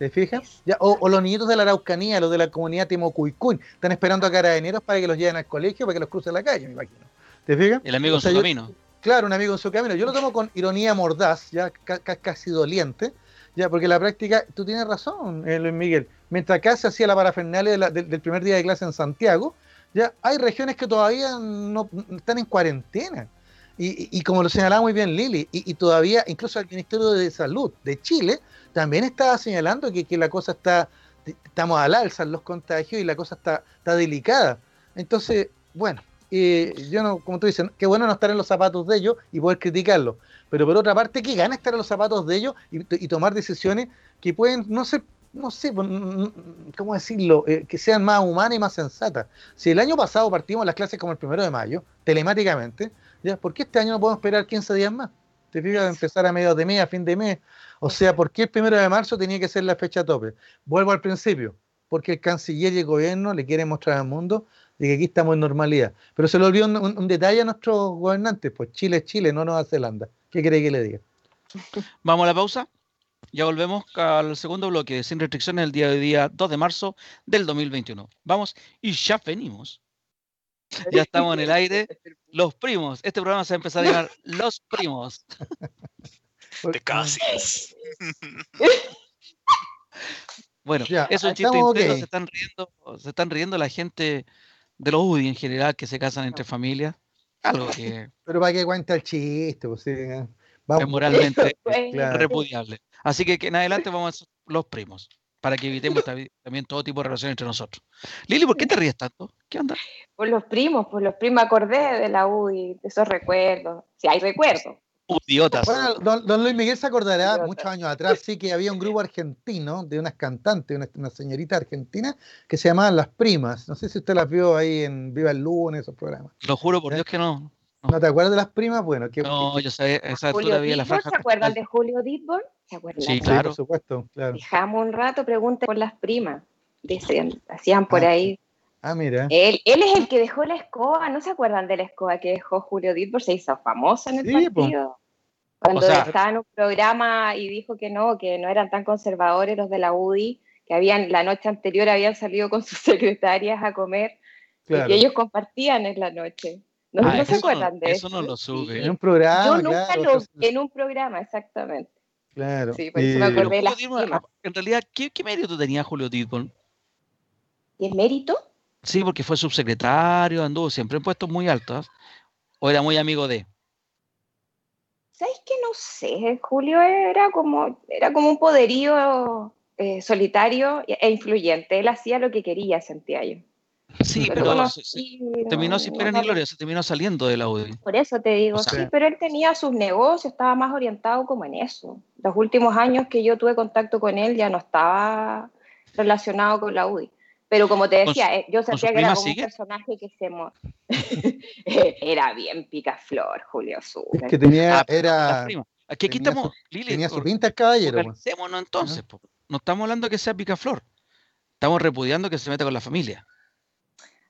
C: ¿Te fijas? Ya, o, los niñitos de la Araucanía, los de la comunidad Timocuicún, están esperando a carabineros para que los lleven al colegio, para que los crucen la calle, me imagino. ¿Te fijas?
A: El amigo en su camino.
C: Claro, un amigo en su camino. Yo lo tomo con ironía mordaz, ya casi doliente, ya, porque la práctica, tú tienes razón, eh, Luis Miguel. Mientras acá se hacía la parafernalia del primer día de clase en Santiago, ya hay regiones que todavía no están en cuarentena. Y, como lo señalaba muy bien Lili, y, todavía incluso el Ministerio de Salud de Chile también estaba señalando que, la cosa está, estamos al alza en los contagios y la cosa está, está delicada. Entonces, bueno, eh, yo no, como tú dices, qué bueno no estar en los zapatos de ellos y poder criticarlos. Pero por otra parte, qué gana estar en los zapatos de ellos y, tomar decisiones que pueden, no sé, no sé, pues, ¿cómo decirlo? Eh, que sean más humanas y más sensatas. Si el año pasado partimos las clases como el primero de mayo, telemáticamente, ¿ya? ¿por qué este año no podemos esperar 15 días más? Te fijas, empezar a mediados de mes, a fin de mes, o sea, ¿por qué el primero de marzo tenía que ser la fecha tope? Vuelvo al principio, porque el canciller y el gobierno le quieren mostrar al mundo de que aquí estamos en normalidad. Pero se le olvidó un, detalle a nuestros gobernantes, pues Chile es Chile, no Nueva Zelanda. ¿Qué cree que le diga?
A: Vamos a la pausa. Ya volvemos al segundo bloque sin restricciones el día de día 2 de marzo del 2021. Vamos y ya venimos. Ya estamos en el aire. Los primos. Este programa se va a empezar a llamar Los primos.
B: De casi.
A: bueno, es un chiste interno, se están riendo, se están riendo la gente de los UDI en general que se casan entre familias. Algo que.
C: Pero para que cuente el chiste, pues sí.
A: Es moralmente repudiable. Así que, en adelante vamos a ser los primos, para que evitemos también todo tipo de relaciones entre nosotros. Lili, ¿por qué te ríes tanto? ¿Qué onda?
D: Por los primos, por los primos acordé de la UDI, de esos recuerdos. Si hay recuerdos.
A: Idiotas.
C: Bueno, don, Luis Miguel se acordará muchos años atrás, sí, que había un grupo argentino de unas cantantes, una, señorita argentina, que se llamaban Las Primas. No sé si usted las vio ahí en Viva el Lunes, esos programas.
A: Lo juro por. Dios que no.
C: No. te acuerdas de Las Primas? Bueno,
A: que, no, yo sé, esa altura había la franja.
D: ¿Se acuerdan de Julio Ditborn? ¿Se acuerdan?
A: Sí, claro.
C: por supuesto, claro.
D: Dejamos un rato, pregunte por Las Primas. Decían, hacían por ah, ahí.
C: Ah, mira.
D: Él, él, es el que dejó la escoba, ¿no se acuerdan de la escoba que dejó Julio Ditborn? Se hizo famosa en el partido. Cuando estaba en un programa y dijo que no, que no eran tan conservadores los de la UDI, que habían la noche anterior habían salido con sus secretarias a comer y que ellos compartían en la noche. ¿No,
A: ah,
D: se acuerdan de
A: eso? Eso no lo sube.
C: En un programa.
D: Yo nunca lo en un programa, exactamente.
C: Claro.
D: Sí, por eso me acordé de la
A: En realidad, ¿qué, ¿qué, mérito tenía Julio Tidbon?
D: ¿Qué mérito?
A: Sí, porque fue subsecretario, anduvo siempre en puestos muy altos. ¿O era muy amigo de?
D: ¿Sabes que no sé? Julio era como, era como un poderío eh, solitario e influyente. Él hacía lo que quería, sentía yo.
A: Sí, pero, terminó sin pena ni gloria, se terminó saliendo de la UDI.
D: Por eso te digo, sí, pero él tenía sus negocios, estaba más orientado como en eso. Los últimos años que yo tuve contacto con él ya no estaba relacionado con la UDI. Pero como te decía, eh, yo sentía que era como un personaje que se... era bien picaflor, Julio Sur.
C: Es que tenía, ah, era...
A: Aquí, aquí estamos,
C: Lili, tenía su pinta caballero.
A: entonces, no estamos hablando que sea picaflor. Estamos repudiando que se meta con la familia.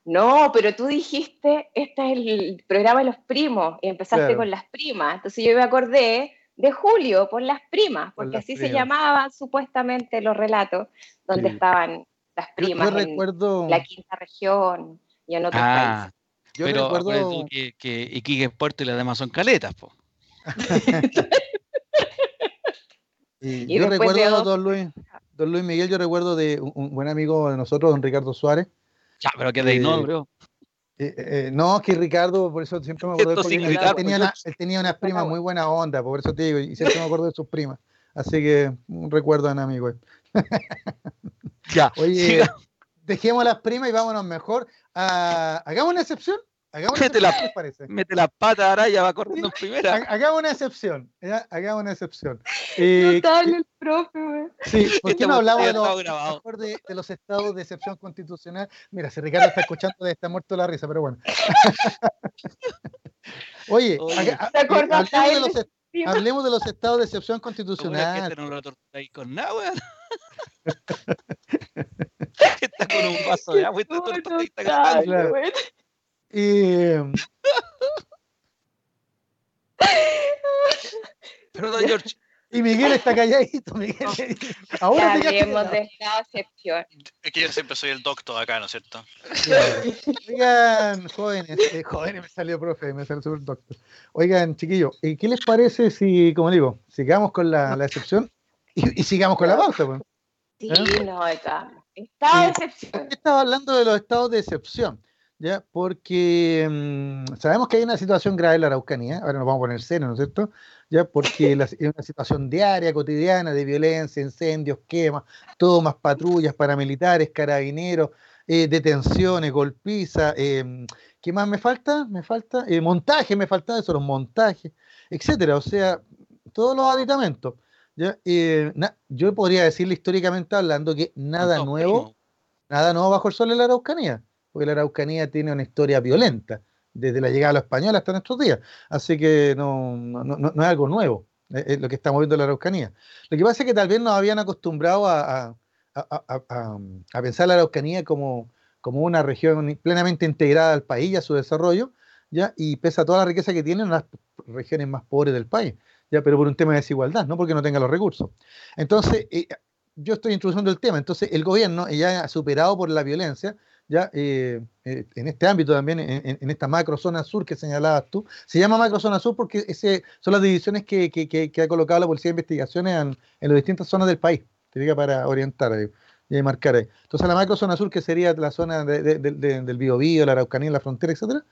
D: No, pero tú dijiste, este es el programa de los primos, y empezaste
C: Claro.
D: con las primas. Entonces yo me acordé de Julio por las primas,
C: Por
D: porque
C: las
D: así se llamaban supuestamente los relatos, donde
C: Sí.
D: estaban las primas
C: yo
D: en
C: recuerdo,
D: la quinta región y en otros
A: Ah,
C: yo
A: pero
C: recuerdo,
A: que, que Iquique es puerto y las demás son caletas, po.
C: y
D: Y
C: yo
D: de
C: recuerdo,
D: dos-
C: don Luis, don Luis Miguel, yo recuerdo de un, un buen amigo de nosotros, don Ricardo Suárez.
A: Ya, pero que de
C: Eh,
A: no, bro.
C: Eh, eh, no, que Ricardo, por eso siempre me acuerdo de porque él
A: gritar,
C: tenía, una- él tenía unas primas
D: Buena
C: muy buena onda, por eso te digo, y siempre me acuerdo de sus primas. Así que un recuerdo a un amigo. eh.
A: Ya,
C: Oye,
A: siga.
C: dejemos las primas y vámonos mejor. a- hagamos una excepción. Hagamos
A: Mete la-
C: ¿qué les parece?
A: mete la pata Araya, va corriendo en primera.
C: Ha- Hagamos una excepción. Hagamos una excepción. Eh,
D: Notable el profe, güey.
C: sí, ¿por qué no
A: Esta
C: hablamos de los, de, de los estados de excepción constitucional? Mira, si Ricardo está escuchando, estar muerto la risa, pero bueno. Oye,
A: Oye.
C: haga-
D: ¿Te acuerdas,
C: hablemos, de los, hablemos de los estados de excepción
A: ¿Cómo era que
C: constitucional.
A: este no lo torturáis con nada, weón? Está con un vaso de agua y y está Pero, don George,
C: y Miguel está calladito. Miguel. Ahora
D: Ya
C: te quedaste
D: hablemos
C: callado.
D: de esta excepción.
B: Es que yo siempre soy el doctor acá, ¿no es cierto?
C: Claro. Oigan, jóvenes, eh, jóvenes, me salió profe, me salió super doctor. Oigan, chiquillos, ¿y ¿qué les parece si, como digo, sigamos con la, la excepción y, y sigamos con la pauta? pues?
D: Sí,
C: ¿Eh?
D: no, acá. Esta
C: Sí.
D: excepción.
C: ¿Por qué estaba hablando de los estados de excepción? ¿Ya? Porque mm, sabemos que hay una situación grave en la Araucanía, ahora nos vamos a poner serios, ¿no es cierto? ¿Ya? Porque la- es una situación diaria, cotidiana, de violencia, incendios, quemas, tomas, patrullas, paramilitares, carabineros, eh, detenciones, golpizas, eh, ¿qué más me falta? Me falta eh, montaje, me falta eso, los montajes, etcétera, o sea, todos los aditamentos. ¿ya? Eh, na- yo podría decirle históricamente hablando que nada nuevo nada nuevo bajo el sol en la Araucanía, porque la Araucanía tiene una historia violenta, desde la llegada de los españoles hasta nuestros días. Así que no, no, no- no es algo nuevo eh, eh, lo que estamos viendo en la Araucanía. Lo que pasa es que tal vez nos habían acostumbrado a, a- a- a- pensar la Araucanía como, como una región plenamente integrada al país y a su desarrollo, ¿ya? y pese a toda la riqueza que tienen las regiones más pobres del país, ¿ya? pero por un tema de desigualdad, no porque no tenga los recursos. Entonces, eh, yo estoy introduciendo el tema. Entonces, el gobierno, ya superado por la violencia, ya eh, eh, en este ámbito también, en, esta macro zona sur que señalabas tú, se llama macro zona sur porque ese son las divisiones que, que- ha colocado la Policía de Investigaciones en, las distintas zonas del país, te diga para orientar ahí, y marcar ahí. Entonces, la macro zona sur, que sería la zona de- de- de- de- del Biobío, la Araucanía, la frontera, etcétera,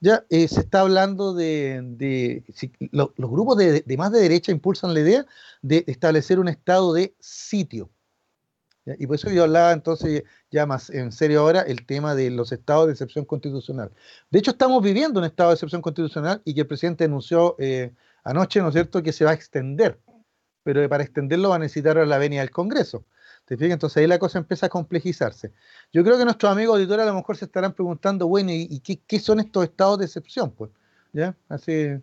C: ya eh, se está hablando de, si- lo- los grupos de más de derecha impulsan la idea de establecer un estado de sitio. Y por eso yo hablaba entonces ya más en serio ahora el tema de los estados de excepción constitucional. De hecho, estamos viviendo un estado de excepción constitucional y que el presidente anunció eh, anoche, ¿no es cierto?, que se va a extender, pero para extenderlo va a necesitar la venia del Congreso. ¿Te fijas? Entonces ahí la cosa empieza a complejizarse. Yo creo que nuestros amigos auditores a lo mejor se estarán preguntando, bueno, ¿y, qué, son estos estados de excepción? Pues, ¿ya? Así,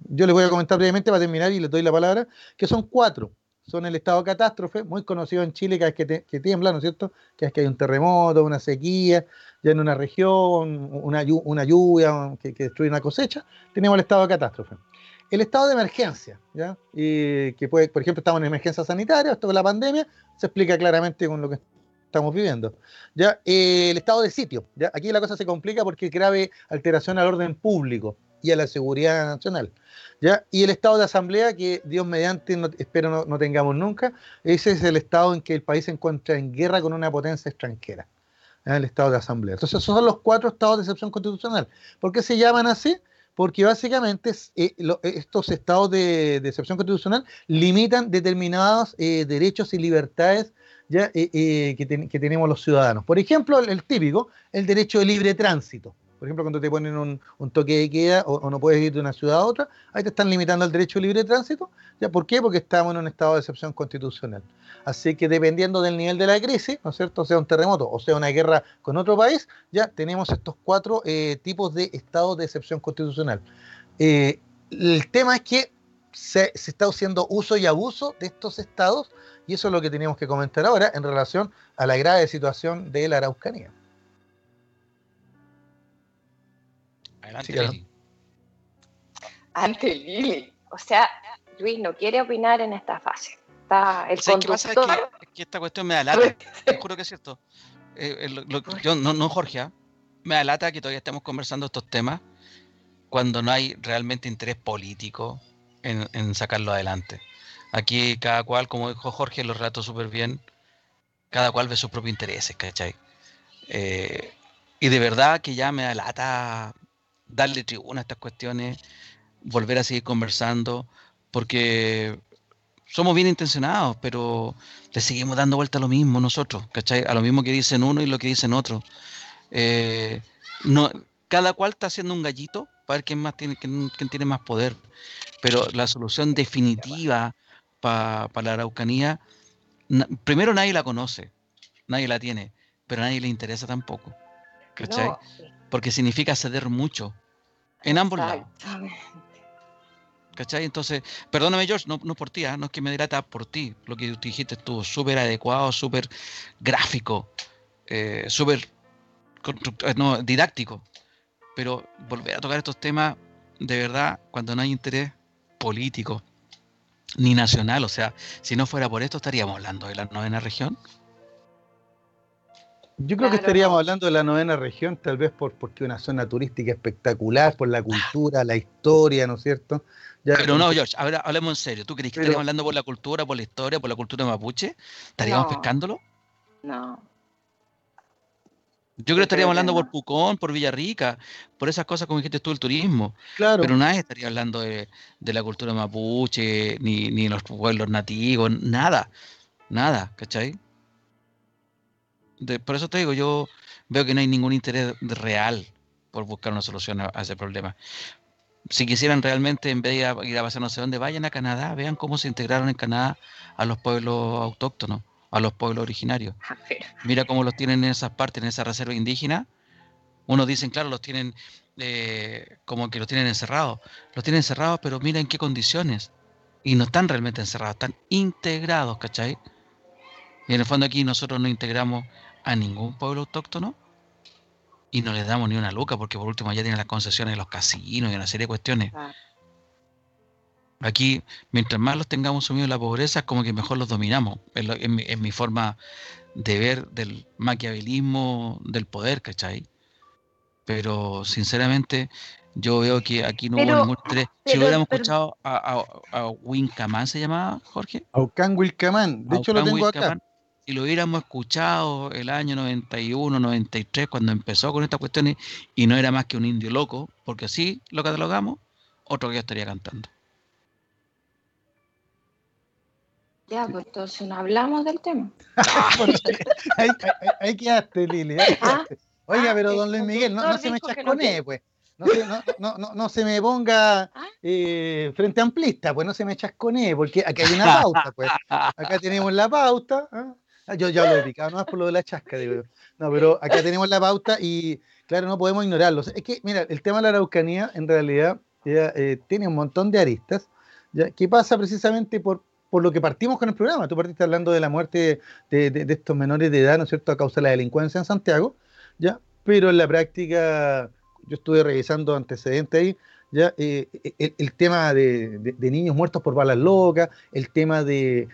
C: yo les voy a comentar brevemente para terminar y les doy la palabra, que son cuatro. Son el estado de catástrofe, muy conocido en Chile cada vez que, te- que tiembla, ¿no es cierto? Cada vez que hay un terremoto, una sequía, ya en una región, una, llu- una lluvia que, que destruye una cosecha, tenemos el estado de catástrofe. El estado de emergencia, ¿ya? Que puede, por ejemplo, estamos en emergencia sanitaria, esto con la pandemia, se explica claramente con lo que estamos viviendo. ¿ya? Eh, el estado de sitio, ¿ya? aquí la cosa se complica porque grave alteración al orden público y a la seguridad nacional. ¿ya? Y el estado de asamblea, que Dios mediante, no- espero no, no tengamos nunca, ese es el estado en que el país se encuentra en guerra con una potencia extranjera. El estado de asamblea. Entonces, esos son los cuatro estados de excepción constitucional. ¿Por qué se llaman así? Porque básicamente eh, lo- estos estados de, de excepción constitucional limitan determinados eh, derechos y libertades ya, eh, eh, que tenemos los ciudadanos. Por ejemplo, el, el típico, el derecho de libre tránsito. Por ejemplo, cuando te ponen un, toque de queda o, no puedes ir de una ciudad a otra, ahí te están limitando el derecho de libre tránsito. ¿ya? ¿Por qué? Porque estamos en un estado de excepción constitucional. Así que dependiendo del nivel de la crisis, ¿no es cierto? Sea un terremoto o sea una guerra con otro país, ya tenemos estos cuatro eh, tipos de estados de excepción constitucional. Eh, el tema es que se, se, está haciendo uso y abuso de estos estados y eso es lo que teníamos que comentar ahora en relación a la grave situación de la Araucanía.
D: Adelante, Lili. Ante Lili. O sea, Luis no quiere opinar en esta fase. Está el
A: ¿Qué pasa? Es que, que, esta cuestión me da lata. Te juro que es cierto. Eh, lo, yo, no, no, Jorge, ¿ah? me da lata que todavía estemos conversando estos temas cuando no hay realmente interés político en, en sacarlo adelante. Aquí cada cual, como dijo Jorge, lo relató súper bien, cada cual ve sus propios intereses, ¿cachai? Eh, y de verdad que ya me da lata darle tribuna a estas cuestiones, volver a seguir conversando, porque somos bien intencionados, pero le seguimos dando vuelta a lo mismo nosotros, ¿cachai? A lo mismo que dicen uno y lo que dicen otro. Eh, no, cada cual está haciendo un gallito para ver quién, más tiene, quién, tiene más poder, pero la solución definitiva para la Araucanía, primero nadie la conoce, nadie la tiene, pero a nadie le interesa tampoco, ¿cachai? Porque significa ceder mucho en ambos lados. ¿Cachai? Entonces, perdóname George, no, no por ti, ¿ah? no es que me dilata por ti. Lo que tú dijiste estuvo súper adecuado, súper gráfico, eh, súper eh, no, didáctico. Pero volver a tocar estos temas, de verdad, cuando no hay interés político ni nacional, o sea, si no fuera por esto, estaríamos hablando de la novena región.
C: Yo creo que estaríamos hablando de la novena región, tal vez por porque es una zona turística espectacular, por la cultura, la historia, ¿no es cierto?
A: pero no, George, ahora hablemos en serio. ¿Tú crees que estaríamos hablando por la cultura, por la historia, por la cultura mapuche? ¿Estaríamos pescándolo?
D: No.
A: Yo creo que estaríamos hablando por Pucón, por Villarrica, por esas cosas como dijiste tú, el turismo.
C: Claro.
A: Pero nadie estaría hablando de, la cultura mapuche, ni, ni los pueblos nativos, nada. Nada, ¿cachai? Por eso te digo, yo veo que no hay ningún interés real por buscar una solución a ese problema si quisieran realmente, en vez de ir a, pasar no sé dónde, vayan a Canadá, vean cómo se integraron en Canadá a los pueblos autóctonos, a los pueblos originarios. Mira cómo los tienen en esas partes, en esa reserva indígena. Unos dicen, claro, los tienen eh, como que los tienen encerrados. Los tienen encerrados, pero mira en qué condiciones. Y no están realmente encerrados, están integrados, ¿cachai? Y en el fondo aquí nosotros no integramos a ningún pueblo autóctono y no les damos ni una luca porque por último ya tienen las concesiones de los casinos y una serie de cuestiones. Aquí, mientras más los tengamos sumidos en la pobreza, es como que mejor los dominamos. Es, mi, forma de ver del maquiavelismo del poder, ¿cachai? Pero sinceramente, yo veo que aquí no hubo ningún interés. Si hubiéramos escuchado a, a, ¿se llamaba Jorge?
C: Aucán Wilcamán, de hecho lo tengo acá
A: si lo hubiéramos escuchado el año 91, 93, cuando empezó con estas cuestiones, y no era más que un indio loco, porque así lo catalogamos, otro que ya estaría cantando.
D: Ya, pues entonces no hablamos del tema.
C: ahí, quedaste, Lili. Ah, Oiga, ah, pero don Luis Miguel, no, se me chasconee, pues. No se, no, no, no, se me ponga ¿Ah? eh, frente amplista, pues no se me chasconee, porque acá hay una pauta, pues. Acá tenemos la pauta. Yo ya lo he picado, no es por lo de la chasca, digo. No, pero acá tenemos la pauta y, claro, no podemos ignorarlo. Es que, mira, el tema de la Araucanía, en realidad, eh, tiene un montón de aristas, ¿ya? que pasa precisamente por, por lo que partimos con el programa. Tú partiste hablando de la muerte de, estos menores de edad, ¿no es cierto?, a causa de la delincuencia en Santiago, ¿ya? Pero en la práctica, yo estuve revisando antecedentes ahí, ¿ya? Eh, eh, el, tema de, niños muertos por balas locas, el tema de,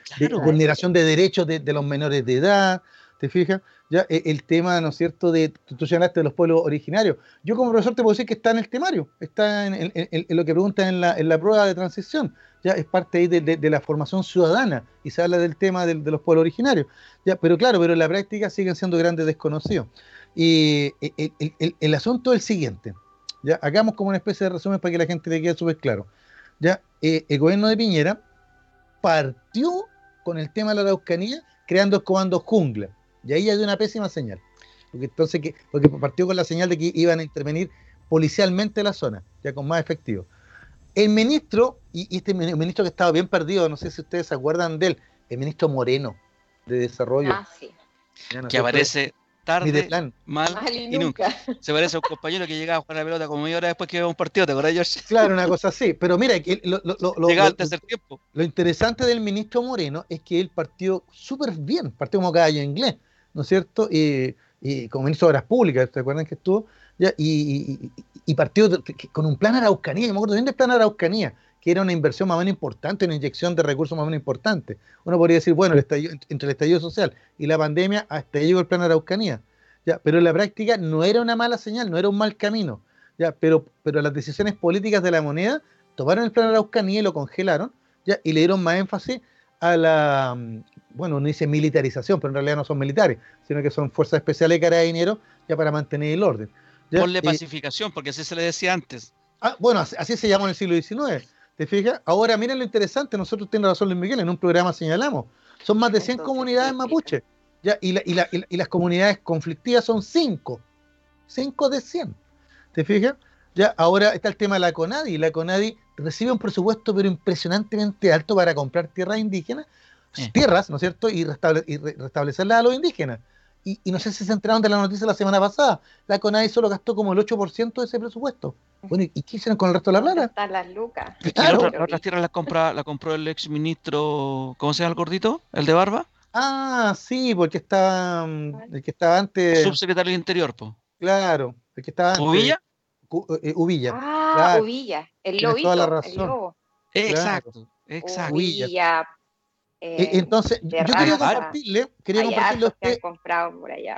C: vulneración de derechos de, los menores de edad, ¿te fijas? ¿Ya? E, el tema, ¿no es cierto?, de, tú de los pueblos originarios. Yo como profesor te puedo decir que está en el temario, está en, lo que preguntan en la, en la, prueba de transición, ya es parte ahí de, la formación ciudadana y se habla del tema de, los pueblos originarios. ¿ya? Pero claro, pero en la práctica siguen siendo grandes desconocidos. Y e, el, el asunto es el siguiente. ¿Ya? Hagamos como una especie de resumen para que la gente le quede súper claro. ¿ya? Eh, el gobierno de Piñera partió con el tema de la Araucanía creando el comando jungla. Y ahí hay una pésima señal. Porque entonces que, porque partió con la señal de que iban a intervenir policialmente en la zona, ya con más efectivo. El ministro, y, este ministro que estaba bien perdido, no sé si ustedes se acuerdan de él, el ministro Moreno de Desarrollo.
D: Ah, sí.
A: que aparece tarde,
C: plan.
A: mal,
D: Mal
A: y, nunca. Se parece a un compañero que llegaba a jugar la pelota como media hora después que iba a un partido, ¿te acuerdas, George?
C: Claro, una cosa así. Pero mira, que lo, lo- lo- lo-
A: Llegaba al
C: lo-
A: tercer tiempo.
C: lo interesante del ministro Moreno es que él partió súper bien, partió como caballo inglés, ¿no es cierto? Y, y como ministro de Obras Públicas, ¿te acuerdan que estuvo? Ya, y, y- y- y partió con un plan Araucanía, yo me acuerdo bien del plan Araucanía, que era una inversión más o menos importante, una inyección de recursos más o menos importante. Uno podría decir, bueno, el estallido- entre el estallido social y la pandemia, hasta ahí llegó el plan Araucanía. Ya, pero en la práctica no era una mala señal, no era un mal camino. Ya, pero, pero las decisiones políticas de la moneda tomaron el plan Araucanía y lo congelaron ya, y le dieron más énfasis a la, bueno, uno dice militarización, pero en realidad no son militares, sino que son fuerzas especiales de carabineros ya para mantener el orden. ya.
A: Ponle pacificación, porque así se le decía antes.
C: Ah, bueno, así, así se llamó en el siglo XIX. ¿Te fijas? Ahora, miren lo interesante, nosotros tiene razón Luis Miguel, en un programa señalamos, son más de 100
D: Entonces,
C: comunidades
D: ¿qué
C: mapuche, ¿ya? Y, la- y la- y la- y las comunidades conflictivas son 5, 5 de 100. ¿Te fijas? Ya, ahora está el tema de la CONADI, la CONADI recibe un presupuesto pero impresionantemente alto para comprar tierras indígenas,
A: Eh.
C: tierras, ¿no es cierto? Y, restable- y re- restablecerlas a los indígenas. Y, y no sé si se enteraron de la noticia la semana pasada, la CONADI solo gastó como el 8% de ese presupuesto. Bueno, ¿y qué hicieron con el resto de la
D: ¿Dónde
C: plata?
D: están las lucas?
C: Claro.
A: la otra- las otras tierras las compra, la compró el ex ministro, ¿cómo se llama el gordito? ¿El de barba?
C: Ah, sí, porque estaba mm, el que estaba antes,
A: Subsecretario del Interior, po.
C: claro, el que estaba antes,
A: ¿Ubilla?
C: Eh, Ubilla.
D: Ah,
C: claro.
D: Uvilla, el lobito,
C: toda la
D: el lobo.
A: Exacto, exacto.
C: Uvilla. Eh,
D: eh,
C: entonces, yo quería compartirle, quería compartirle a usted,
D: comprado por allá.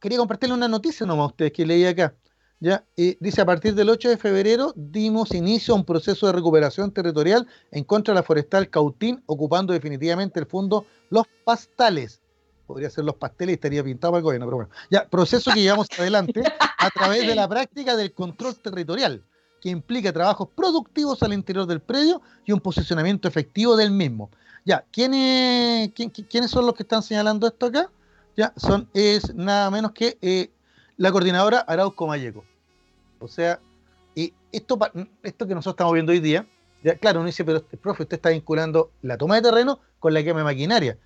C: quería compartirle una noticia nomás a ustedes que leí acá. Ya, Eh, dice, a partir del 8 de febrero dimos inicio a un proceso de recuperación territorial en contra de la forestal Cautín, ocupando definitivamente el fondo Los Pastales. Podría ser Los Pasteles y estaría pintado para el gobierno, pero bueno. Ya, proceso que llevamos adelante a través de la práctica del control territorial, que implica trabajos productivos al interior del predio y un posicionamiento efectivo del mismo. Ya, ¿quiénes, quién- qui- ¿quiénes son los que están señalando esto acá? Ya, son, es nada menos que eh, la coordinadora Arauco Mayeco. O sea, y esto, esto que nosotros estamos viendo hoy día, ya, claro, uno dice, pero este, profe, usted está vinculando la toma de terreno con la quema de maquinaria.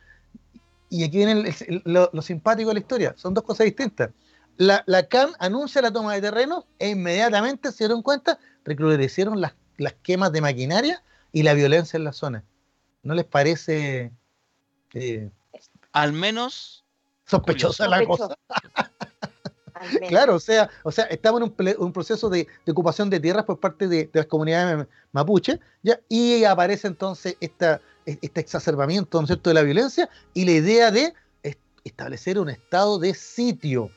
C: Y aquí viene lo simpático de la historia, son dos cosas distintas. La, la CAM anuncia la toma de terreno e inmediatamente se dieron cuenta, recrudecieron las, las quemas de maquinaria y la violencia en la zona. ¿No les parece eh,
A: Al menos,
C: sospechosa la cosa? Claro, o sea, o sea, estamos en un, ple- un proceso de, de ocupación de tierras por parte de, de las comunidades ma- mapuche, ¿ya? y aparece entonces esta, e- este exacerbamiento ¿no es cierto? de la violencia y la idea de es- establecer un estado de sitio.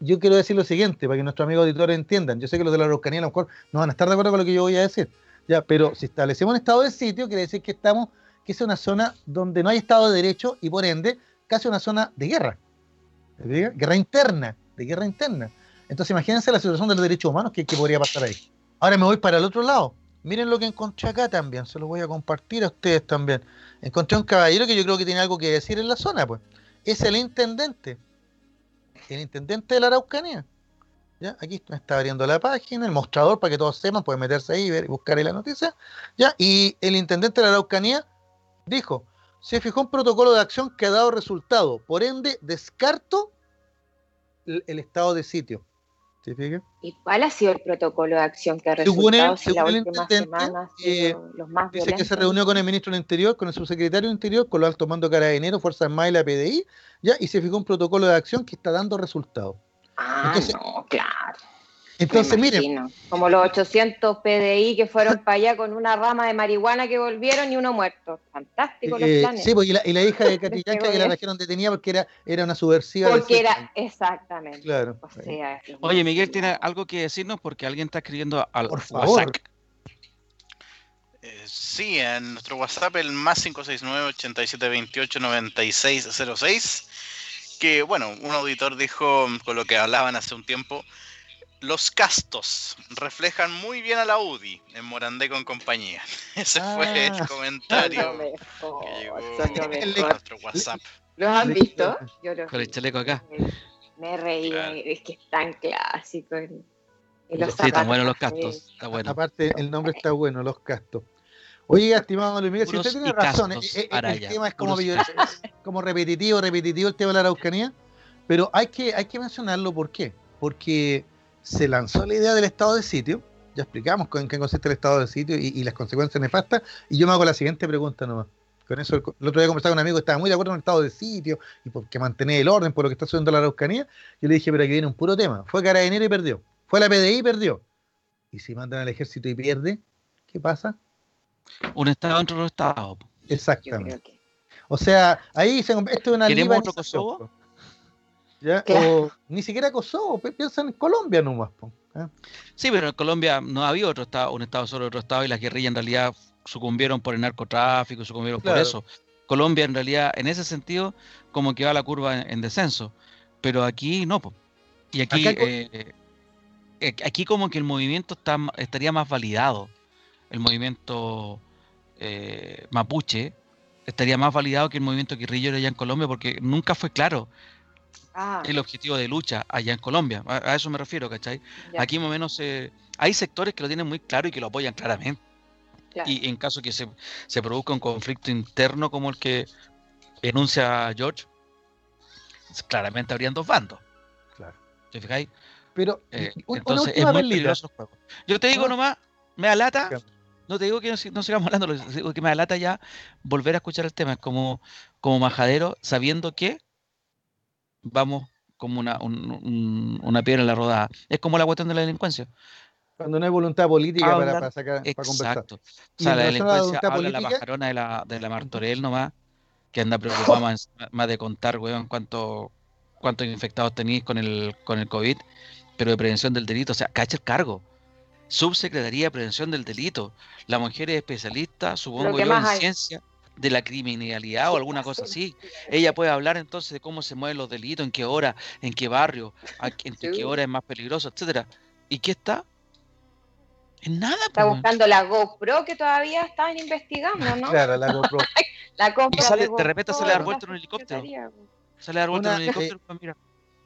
C: Yo quiero decir lo siguiente, para que nuestros amigos auditores entiendan. Yo sé que los de la Araucanía a lo mejor no van a estar de acuerdo con lo que yo voy a decir, ya, pero si establecemos un estado de sitio, quiere decir que estamos, que es una zona donde no hay estado de derecho y por ende casi una zona de guerra. Guerra interna, de guerra interna. Entonces imagínense la situación de los derechos humanos que, que podría pasar ahí. Ahora me voy para el otro lado. Miren lo que encontré acá también, se lo voy a compartir a ustedes también. Encontré un caballero que yo creo que tiene algo que decir en la zona, pues. Es el intendente. El intendente de la Araucanía. ¿Ya? Aquí está abriendo la página, el mostrador para que todos sepan, pueden meterse ahí y ver, buscar ahí la noticia. ¿Ya? Y el intendente de la Araucanía dijo, se fijó un protocolo de acción que ha dado resultado. Por ende, descarto el estado de sitio. ¿Se fija?
D: ¿Y cuál ha sido el protocolo de acción que ha resultado
C: según el
D: última
C: intendente,
D: semana ha
C: eh,
D: los más
C: Dice que se
D: violentos?
C: reunió con el ministro del Interior, con el subsecretario del Interior, con los altos mandos Carabineros, Fuerzas Armadas y la PDI, ¿ya? y se fijó un protocolo de acción que está dando resultados.
D: Ah,
C: Entonces-
D: no, claro.
C: Entonces, miren.
D: Como los 800 PDI que fueron para allá con una rama de marihuana que volvieron y uno muerto. Fantástico los
C: eh,
D: planes.
C: sí, pues, y, la, y la hija de Katy
D: Este
C: que la trajeron detenida porque era, era una subversiva.
D: Porque era, exactamente.
C: Claro.
D: O sea,
A: oye, Miguel tiene algo que decirnos porque alguien está escribiendo al
C: Por favor.
A: WhatsApp.
B: Eh, sí, en nuestro WhatsApp, el más 569-8728-9606, que bueno, un auditor dijo con lo que hablaban hace un tiempo, los castos reflejan muy bien a la UDI en Morandé con compañía. Ese fue
C: Ah.
B: el
D: lo
B: comentario
D: mejor,
B: que llegó
D: son lo
B: a
D: mejor.
B: nuestro WhatsApp.
D: ¿Los han visto? Yo los
A: Con el chaleco acá.
D: Me reí,
B: Claro.
D: es que es tan clásico. el- y
A: Sí,
D: los
A: están
D: zapatos
A: buenos los castos. Está bueno.
C: Aparte, el nombre está bueno, los castos. Oye, estimado Luis Miguel, si usted tiene razón,
A: castos,
C: eh, eh, el tema es como repetitivo, repetitivo el tema de la Araucanía. Pero hay que, hay que mencionarlo, ¿por qué? Porque se lanzó la idea del estado de sitio, ya explicamos en qué consiste el estado de sitio y, las consecuencias nefastas, y yo me hago la siguiente pregunta nomás. Con eso, el, otro día conversaba con un amigo que estaba muy de acuerdo con el estado de sitio y porque mantener el orden por lo que está subiendo la Araucanía. Yo le dije, pero aquí viene un puro tema. Fue Carabinero y perdió. Fue la PDI y perdió. Y si mandan al ejército y pierde, ¿qué pasa?
A: Un estado entre los estados.
C: Exactamente. O sea, ahí se, esto es una
A: ¿Queremos otro Kosovo?
C: O ni siquiera Kosovo, piensa en Colombia nomás.
A: ¿eh? Sí, pero en Colombia no había otro estado, un estado sobre otro estado y las guerrillas en realidad sucumbieron por el narcotráfico, sucumbieron por eso. Colombia en realidad, en ese sentido, como que va la curva en, descenso. Pero aquí no. Y aquí, eh, eh, aquí como que el movimiento está, estaría más validado. El movimiento eh, mapuche estaría más validado que el movimiento guerrillero allá en Colombia porque nunca fue claro ah. el objetivo de lucha allá en Colombia. A, eso me refiero, ¿cachai? Aquí más o menos hay sectores que lo tienen muy claro y que lo apoyan claramente. Y en caso que se, se, produzca un conflicto interno como el que enuncia George, claramente habrían dos bandos.
C: Claro.
A: ¿Te fijáis?
C: Pero,
A: eh, entonces es muy peligroso el juego. Yo te digo nomás, me alata, no te digo que no, sigamos hablando, digo que me alata ya volver a escuchar el tema, como, como majadero, sabiendo que vamos como una, una piedra en la rodada. Es como la cuestión de la delincuencia.
C: Cuando no hay voluntad política para, sacar, para conversar.
A: Exacto. O sea, la delincuencia habla la pajarona de la, de la Martorell nomás, que anda preocupada más, más, de contar, weón, cuánto, cuántos infectados tenéis con el, con el COVID, pero de prevención del delito, o sea, cacha el cargo. Subsecretaría de Prevención del Delito. La mujer es especialista, supongo yo, en ciencia de la criminalidad o alguna cosa así. Ella puede hablar entonces de cómo se mueven los delitos, en qué hora, en qué barrio, en qué hora es más peligroso, etcétera. ¿Y qué está? nada.
D: Está buscando la GoPro que todavía estaban investigando, ¿no?
C: Claro, la GoPro.
D: la
A: y sale, de, repente sale a dar vuelta en un helicóptero. Sale a dar vuelta en un helicóptero, pues mira.